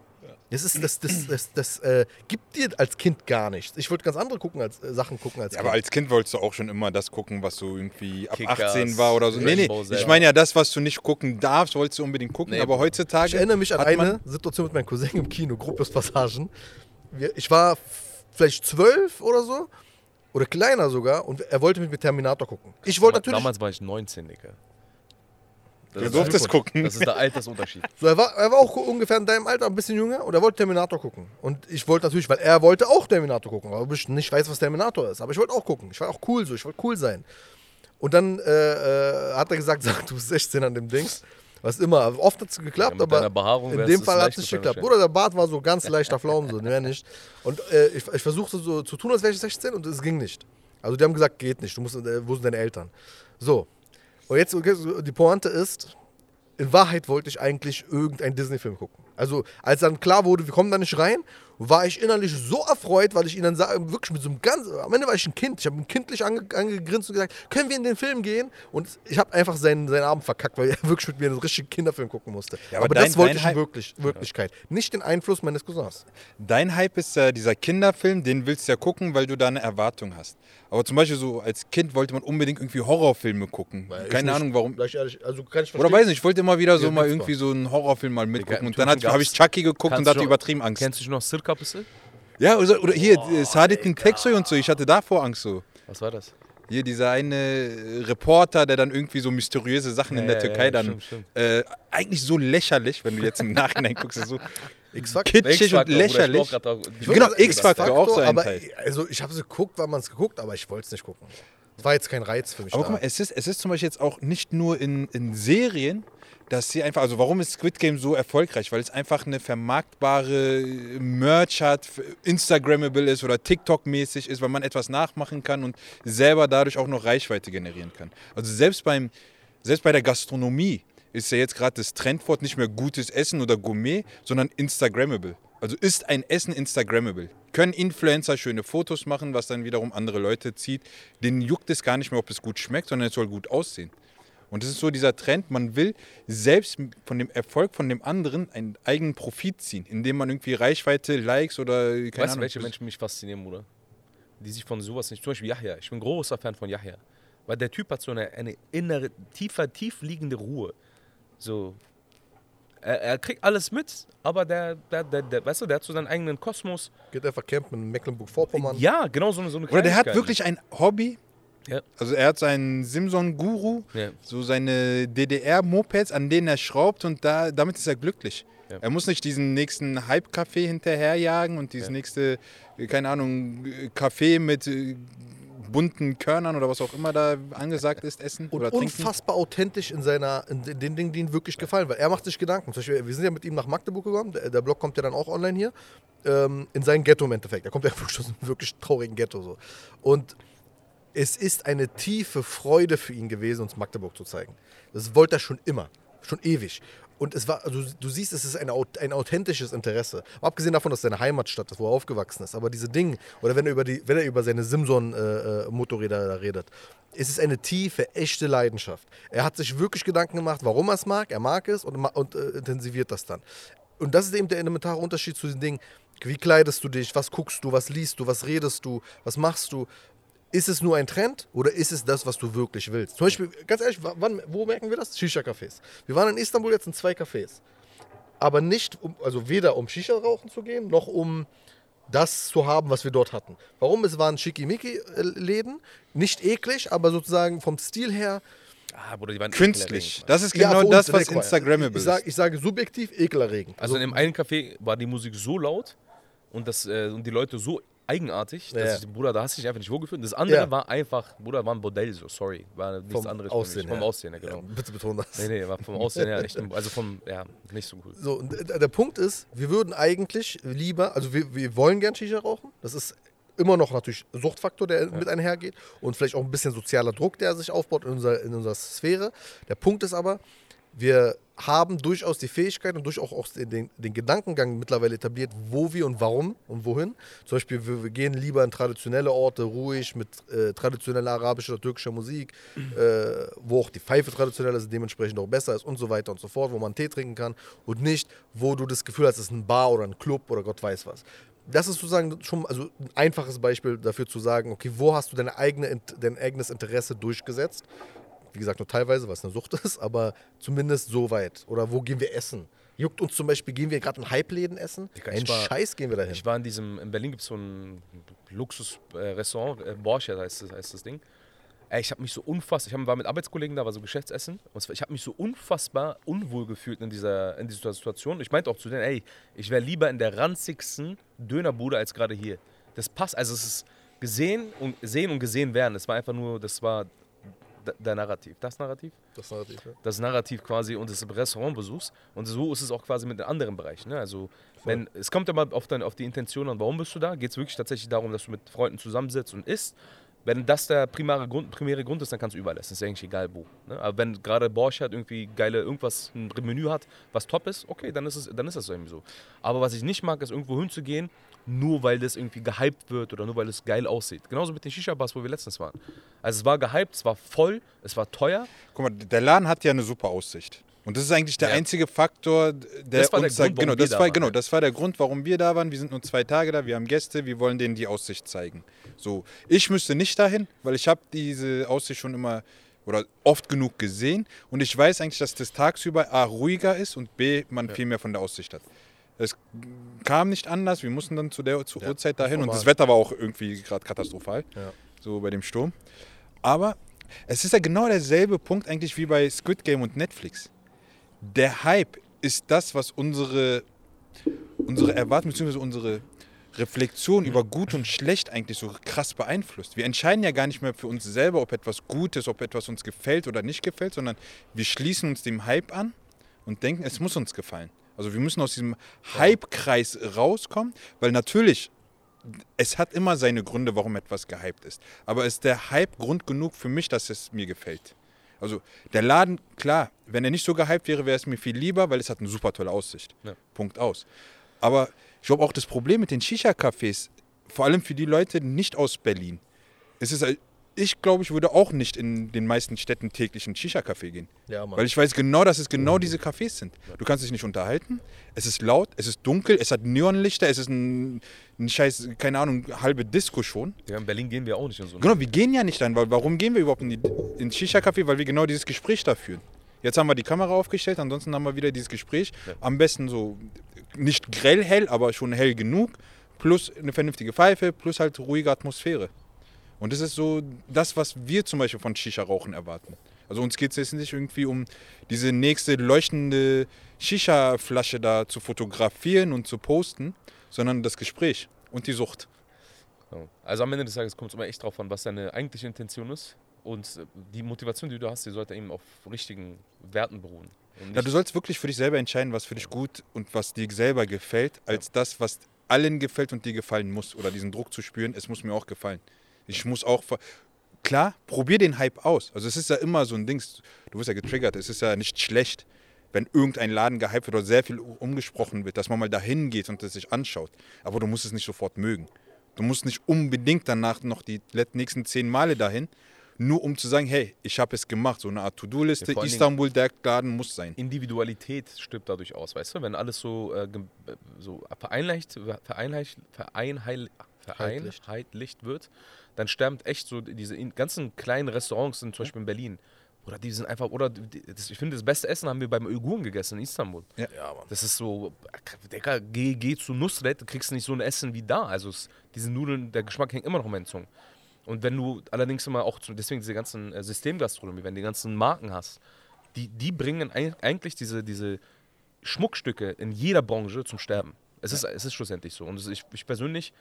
Das, ist, das, das, das, das äh, gibt dir als Kind gar nichts. Ich wollte ganz andere gucken als, äh, Sachen gucken als
Ja,
Kind.
aber als Kind wolltest du auch schon immer das gucken, was so irgendwie ab
Kickers,
18 war oder so. Nee, nee, ich meine ja das, was du nicht gucken darfst, wolltest du unbedingt gucken.
Nee,
aber heutzutage
Ich erinnere mich an eine Situation mit meinem Cousin im Kino, Gruppes-Passagen. Wir- Ich war vielleicht zwölf oder so, oder kleiner sogar, und er wollte mit mir Terminator gucken. Ich wollte natürlich.
Damals war ich 19, Digga. Das
Du durftest gucken.
Das ist der Altersunterschied.
So, er, war, er war auch ungefähr in deinem Alter, ein bisschen jünger, und er wollte Terminator gucken. Und ich wollte natürlich, weil er wollte auch Terminator gucken, aber ich nicht weiß, was Terminator ist. Aber ich wollte auch gucken. Ich war auch cool so, ich wollte cool sein. Und dann äh, äh, hat er gesagt, sag, du bist 16 an dem Dings. Was immer. Oft hat es geklappt,
Ja,
aber in dem Fall hat es nicht geklappt. Bruder, der Bart war so ganz leichter Pflaumen, so, mehr nicht. Und äh, ich, ich versuchte so zu tun, als wäre ich 16 und es ging nicht. Also die haben gesagt, geht nicht, du musst, äh, wo sind deine Eltern? So. Und jetzt, die Pointe ist, in Wahrheit wollte ich eigentlich irgendeinen Disney-Film gucken. Also, als dann klar wurde, wir kommen da nicht rein, war ich innerlich so erfreut, weil ich ihnen dann sage, wirklich mit so einem ganz, am Ende war ich ein Kind. Ich habe ihn kindlich ange, angegrinst und gesagt, können wir in den Film gehen? Und ich habe einfach seinen, seinen Abend verkackt, weil er wirklich mit mir einen richtigen Kinderfilm gucken musste.
Ja, aber
aber
dein-
das wollte ich in wirklich, Wirklichkeit. Nicht den Einfluss meines Cousins.
Dein Hype ist ja dieser Kinderfilm, den willst du ja gucken, weil du da eine Erwartung hast. Aber zum Beispiel so als Kind wollte man unbedingt irgendwie Horrorfilme gucken.
Ich
Keine Ahnung warum.
Ehrlich, also kann ich
Oder weiß nicht, ich wollte immer wieder so
Ja,
mal irgendwie so einen Horrorfilm mal mitgucken. Und dann habe ich Chucky geguckt und hatte übertrieben Angst.
Kennst du noch Circa bisschen?
Ja, oder, oder hier, äh, Saditin Teksoy und so, ich hatte davor Angst so.
Was war das?
Hier dieser eine äh, Reporter, der dann irgendwie so mysteriöse Sachen in
Ja,
der
ja,
Türkei
ja,
dann.
stimmt, stimmt.
Äh, eigentlich so lächerlich, wenn du jetzt im Nachhinein guckst. So
X-Factor.
kitschig und lächerlich. Genau, X-Factor auch so ein
aber,
Teil.
Also ich habe es geguckt, weil man es geguckt, aber ich wollte es nicht gucken. Es war jetzt kein Reiz für mich.
Aber
da.
guck mal, es ist, es ist zum Beispiel jetzt auch nicht nur in, in Serien, dass sie einfach, also warum ist Squid Game so erfolgreich? Weil es einfach eine vermarktbare Merch hat, Instagrammable ist oder TikTok-mäßig ist, weil man etwas nachmachen kann und selber dadurch auch noch Reichweite generieren kann. Also selbst, beim, selbst bei der Gastronomie ist ja jetzt gerade das Trendwort nicht mehr gutes Essen oder Gourmet, sondern Instagrammable. Also ist ein Essen Instagrammable. Können Influencer schöne Fotos machen, was dann wiederum andere Leute zieht. Denen juckt es gar nicht mehr, ob es gut schmeckt, sondern es soll gut aussehen. Und das ist so dieser Trend, man will selbst von dem Erfolg von dem anderen einen eigenen Profit ziehen, indem man irgendwie Reichweite, Likes oder keine
Weißt
Ahnung.
welche Menschen mich faszinieren, Bruder? Die sich von sowas nicht. Zum Beispiel Yahya. Ich bin großer Fan von Yahya. Weil der Typ hat so eine, eine innere, tiefer, tief liegende Ruhe. So. Er, er kriegt alles mit, aber der, der, der, der, weißt du, der hat so seinen eigenen Kosmos.
Geht einfach campen in Mecklenburg-Vorpommern.
Ja, genau so eine, so eine
Oder der hat wirklich ein Hobby.
Ja.
Also er hat seinen Simson-Guru,
Ja.
so seine DDR-Mopeds, an denen er schraubt und da, damit ist er glücklich.
Ja.
Er muss nicht diesen nächsten Hype-Café hinterherjagen und dieses
Ja.
nächste, keine Ahnung, Café mit äh, bunten Körnern oder was auch immer da angesagt ist, essen
Und
oder trinken.
unfassbar authentisch in, seiner, in den Dingen, die ihm wirklich gefallen. Weil er macht sich Gedanken. Zum Beispiel, wir sind ja mit ihm nach Magdeburg gekommen. Der, der Blog kommt ja dann auch online hier. Ähm, in sein Ghetto im Endeffekt. Er kommt ja wirklich aus einem wirklich traurigen Ghetto. So. Und es ist eine tiefe Freude für ihn gewesen, uns Magdeburg zu zeigen. Das wollte er schon immer. Schon ewig. Und es war, also du siehst, es ist ein, ein authentisches Interesse. Abgesehen davon, dass es seine Heimatstadt ist, wo er aufgewachsen ist. Aber diese Dinge, oder wenn er über, die, wenn er über seine Simson-Motorräder redet, es ist eine tiefe, echte Leidenschaft. Er hat sich wirklich Gedanken gemacht, warum er es mag. Er mag es und, und äh, intensiviert das dann. Und das ist eben der elementare Unterschied zu den Dingen. Wie kleidest du dich? Was guckst du? Was liest du? Was redest du? Was machst du? Ist es nur ein Trend oder ist es das, was du wirklich willst? Zum Beispiel, ganz ehrlich, wa- wann, wo merken wir das? Shisha-Cafés. Wir waren in Istanbul jetzt in zwei Cafés. Aber nicht, um, also weder um Shisha rauchen zu gehen, noch um das zu haben, was wir dort hatten. Warum? Es waren Schickimicki-Läden, nicht eklig, aber sozusagen vom Stil her.
Ah, Bruder, die waren
Künstlich.
ekelerregend,
Das ist
Ja,
genau
uns,
das, was Instagrammable
ich,
ist.
ich sage subjektiv ekelerregend.
Also in dem einen Café war die Musik so laut und, das, äh, und die Leute so eigenartig,
Ja.
dass ich, Bruder, da hast du dich einfach nicht wohlgefühlt. Das andere
Ja.
war einfach, Bruder, war ein Bordell, so, sorry. War nichts
vom
anderes
Aussehen.
Vom
her.
Aussehen, ja, genau.
Ja, bitte betone das.
Nee, nee, war vom Aussehen her echt, also vom, ja, nicht so cool.
So, und der Punkt ist, wir würden eigentlich lieber, also wir, wir wollen gern Shisha rauchen. Das ist immer noch natürlich Suchtfaktor, der mit einhergeht und vielleicht auch ein bisschen sozialer Druck, der sich aufbaut in unserer, in unserer Sphäre. Der Punkt ist aber, wir haben durchaus die Fähigkeit und durchaus auch den, den Gedankengang mittlerweile etabliert, wo wir und warum und wohin. Zum Beispiel, wir, wir gehen lieber in traditionelle Orte, ruhig, mit äh, traditioneller arabischer oder türkischer Musik, äh, wo auch die Pfeife traditionell ist, dementsprechend auch besser ist und so weiter und so fort, wo man Tee trinken kann und nicht, wo du das Gefühl hast, es ist ein Bar oder ein Club oder Gott weiß was. Das ist sozusagen schon also ein einfaches Beispiel dafür zu sagen, okay, wo hast du deine eigene, dein eigenes Interesse durchgesetzt? Wie gesagt, nur teilweise, was eine Sucht ist, aber zumindest so weit. Oder wo gehen wir essen? Juckt uns zum Beispiel, gehen wir gerade in Hype-Läden essen? Ein Scheiß gehen wir dahin.
Ich war in diesem, in Berlin gibt es so ein Luxus-Restaurant, äh, Borchardt heißt das, heißt das Ding. Ey, ich habe mich so unfassbar, ich hab, war mit Arbeitskollegen da, war so Geschäftsessen. Und ich habe mich so unfassbar unwohl gefühlt in dieser, in dieser Situation. Ich meinte auch zu denen, ey, ich wäre lieber in der ranzigsten Dönerbude als gerade hier. Das passt, also es ist gesehen und sehen und gesehen werden. Es war einfach nur, das war der Narrativ. Das Narrativ?
das Narrativ, ja.
das Narrativ quasi und des Restaurantbesuchs. Und so ist es auch quasi mit den anderen Bereichen. Ne? Also, wenn, es kommt immer auf, dein, auf die Intention an, warum bist du da? Geht es wirklich tatsächlich darum, dass du mit Freunden zusammensitzt und isst? Wenn das der primäre Grund, primäre Grund ist, dann kannst du überall essen. Ist eigentlich egal wo. Ne? Aber wenn gerade Borchardt irgendwie geile irgendwas, ein Menü hat, was top ist, okay, dann ist, es, dann ist das irgendwie so. Aber was ich nicht mag, ist irgendwo hinzugehen, nur weil das irgendwie gehypt wird oder nur weil es geil aussieht. Genauso mit den Shisha-Bars, wo wir letztens waren. Also es war gehypt, es war voll, es war teuer.
Guck mal, der Laden hat ja eine super Aussicht. Und das ist eigentlich der
Ja.
einzige Faktor, der
Das war der
uns
Grund, warum
genau, das
da
war,
waren,
genau,
ja.
das war der Grund, warum wir da waren. Wir sind nur zwei Tage da, wir haben Gäste, wir wollen denen die Aussicht zeigen. So, ich müsste nicht dahin, weil ich habe diese Aussicht schon immer oder oft genug gesehen und ich weiß eigentlich, dass das tagsüber A ruhiger ist und B man viel mehr von der Aussicht hat. Es kam nicht anders, wir mussten dann zu der zur
Ja,
Uhrzeit dahin und das Wetter war auch irgendwie gerade katastrophal,
Ja.
so bei dem Sturm. Aber es ist ja genau derselbe Punkt eigentlich wie bei Squid Game und Netflix. Der Hype ist das, was unsere, unsere Erwartung bzw. unsere Reflexion über gut und schlecht eigentlich so krass beeinflusst. Wir entscheiden ja gar nicht mehr für uns selber, ob etwas gut ist, ob etwas uns gefällt oder nicht gefällt, sondern wir schließen uns dem Hype an und denken, es muss uns gefallen. Also wir müssen aus diesem Hype-Kreis rauskommen, weil natürlich, es hat immer seine Gründe, warum etwas gehypt ist. Aber ist der Hype Grund genug für mich, dass es mir gefällt? Also der Laden, klar, wenn er nicht so gehypt wäre, wäre es mir viel lieber, weil es hat eine super tolle Aussicht.
Ja.
Punkt aus. Aber ich glaube auch das Problem mit den Shisha-Cafés, vor allem für die Leute nicht aus Berlin, ist es, ich glaube, ich würde auch nicht in den meisten Städten täglich in Shisha-Café gehen.
Ja, Mann.
Weil ich weiß genau, dass es genau diese Cafés sind. Du kannst dich nicht unterhalten, es ist laut, es ist dunkel, es hat Neonlichter, es ist ein, ein scheiß, keine Ahnung, halbe Disco schon.
Ja, in Berlin gehen wir auch nicht in so eine
Genau, wir gehen ja nicht dann, weil warum gehen wir überhaupt in die, ins Shisha-Café? Weil wir genau dieses Gespräch da führen. Jetzt haben wir die Kamera aufgestellt, ansonsten haben wir wieder dieses Gespräch.
Ja.
Am besten so nicht grell hell, aber schon hell genug, plus eine vernünftige Pfeife, plus halt ruhige Atmosphäre. Und das ist so das, was wir zum Beispiel von Shisha-Rauchen erwarten. Also uns geht es jetzt nicht irgendwie um diese nächste leuchtende Shisha-Flasche da zu fotografieren und zu posten, sondern das Gespräch und die Sucht.
Ja. Also am Ende des Tages kommt es immer echt drauf an, was deine eigentliche Intention ist. Und äh, die Motivation, die du hast, die sollte eben auf richtigen Werten beruhen.
Ja, du sollst wirklich für dich selber entscheiden, was für dich gut und was dir selber gefällt, als das, was allen gefällt und dir gefallen muss. Oder diesen Druck zu spüren, es muss mir auch gefallen. Ich muss auch. Klar, probier den Hype aus. Also es ist ja immer so ein Ding, du wirst ja getriggert, es ist ja nicht schlecht, wenn irgendein Laden gehypt wird oder sehr viel umgesprochen wird, dass man mal dahin geht und es sich anschaut. Aber du musst es nicht sofort mögen. Du musst nicht unbedingt danach noch die nächsten zehn Male dahin, nur um zu sagen, hey, ich habe es gemacht. So eine Art To-Do-Liste,
Ja,
Istanbul, der Laden muss sein.
Individualität stirbt dadurch aus, weißt du? Wenn alles so, äh, äh, so vereinleicht, vereinleicht, vereinheil,
Heitlicht.
vereinheitlicht wird, dann sterben echt so diese ganzen kleinen Restaurants, zum Beispiel in Berlin. Oder die sind einfach, oder die, das, ich finde, das beste Essen haben wir beim Uiguren gegessen in Istanbul.
Ja, Mann.
Das ist so, Digga, geh, geh zu Nusret, du kriegst nicht so ein Essen wie da. Also es, diese Nudeln, der Geschmack hängt immer noch in meinen Zungen. Und wenn du allerdings immer auch, zu, deswegen diese ganzen äh, Systemgastronomie, wenn du die ganzen Marken hast, die, die bringen eigentlich diese, diese Schmuckstücke in jeder Branche zum Sterben. Es, ist, es ist schlussendlich so. Und ich, ich persönlich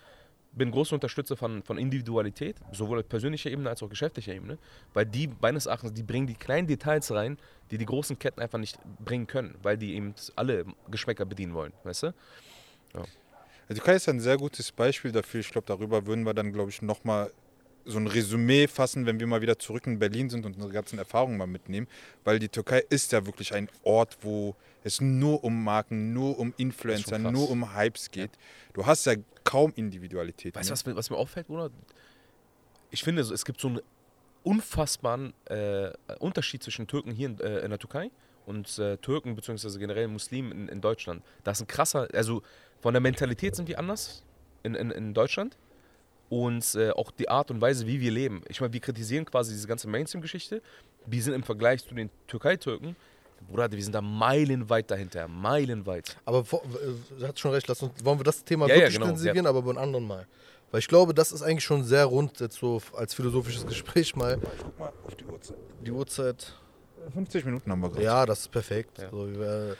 bin großer Unterstützer von, von Individualität, sowohl auf persönlicher Ebene als auch geschäftlicher Ebene, weil die meines Erachtens, die bringen die kleinen Details rein, die die großen Ketten einfach nicht bringen können, weil die eben alle Geschmäcker bedienen wollen, weißt du?
Die Türkei ist ein sehr gutes Beispiel dafür. Ich glaube, darüber würden wir dann, glaube ich, nochmal so ein Resümee fassen, wenn wir mal wieder zurück in Berlin sind und unsere ganzen Erfahrungen mal mitnehmen. Weil die Türkei ist ja wirklich ein Ort, wo es nur um Marken, nur um Influencer, nur um Hypes geht. Du hast ja kaum Individualität.
Weißt du,
ne?
was, mir- was mir auffällt, Bruder? Ich finde, es gibt so einen unfassbaren äh, Unterschied zwischen Türken hier in, äh, in der Türkei und äh, Türken bzw. generell Muslimen in, in Deutschland. Das ist ein krasser, also von der Mentalität sind wir anders in, in, in Deutschland und äh, auch die Art und Weise, wie wir leben. Ich meine, wir kritisieren quasi diese ganze Mainstream-Geschichte. Wir sind im Vergleich zu den Türkei-Türken, Bruder, wir sind da meilenweit dahinter, meilenweit.
Aber vor, äh, du hast schon recht, lass uns, wollen wir das Thema
Ja, ja,
wirklich
genau,
intensivieren, aber beim anderen Mal. Weil ich glaube, das ist eigentlich schon sehr rund, jetzt so als philosophisches Gespräch mal.
Guck mal auf die Uhrzeit.
Die Uhrzeit.
50 Minuten haben wir gerade.
Ja, das ist perfekt.
Ja.
So, wir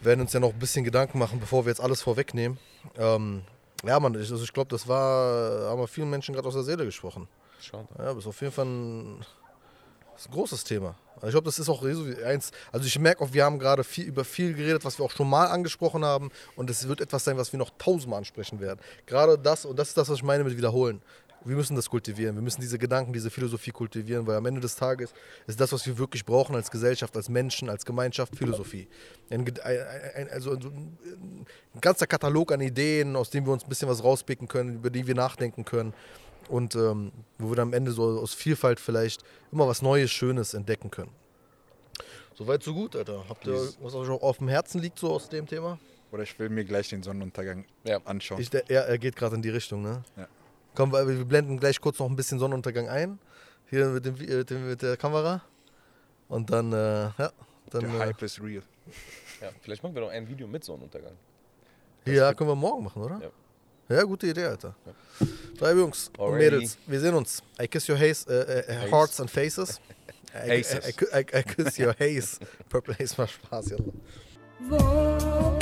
werden uns ja noch ein bisschen Gedanken machen, bevor wir jetzt alles vorwegnehmen. Ähm, ja, Mann, ich, also ich glaube, das war, haben wir vielen Menschen gerade aus der Seele gesprochen.
Schau.
Ja, das ist auf jeden Fall ein, ein großes Thema. Also ich glaube, das ist auch eins. Also ich merke auch, wir haben gerade viel über viel geredet, was wir auch schon mal angesprochen haben. Und es wird etwas sein, was wir noch tausendmal ansprechen werden. Gerade das, und das ist das, was ich meine mit wiederholen. Wir müssen das kultivieren. Wir müssen diese Gedanken, diese Philosophie kultivieren, weil am Ende des Tages ist das, was wir wirklich brauchen als Gesellschaft, als Menschen, als Gemeinschaft, Philosophie. Ein, ein, also ein, ein ganzer Katalog an Ideen, aus dem wir uns ein bisschen was rauspicken können, über die wir nachdenken können und ähm, wo wir dann am Ende so aus Vielfalt vielleicht immer was Neues, Schönes entdecken können. Soweit, so gut, Alter. Habt ihr was euch auch auf dem Herzen liegt so aus dem Thema?
Oder ich will mir gleich den Sonnenuntergang
Ja.
anschauen.
Ich, der, er, er geht gerade in die Richtung, ne?
Ja.
Komm, wir wir blenden gleich kurz noch ein bisschen Sonnenuntergang ein. Hier mit, dem, Vi- mit, dem, mit der Kamera. Und dann, äh, ja. Dann,
Der
äh,
Hype ist real.
Ja, vielleicht machen wir noch ein Video mit Sonnenuntergang.
ja, können wir morgen machen, oder?
Ja.
Ja, gute Idee, Alter. Drei Jungs und
Alrighty.
Mädels, wir sehen uns. I kiss your haze, äh, äh,
Haze.
hearts and faces. I, I. I, I, I kiss your haze. Purple Haze, mal Spaß, yalla.
Wo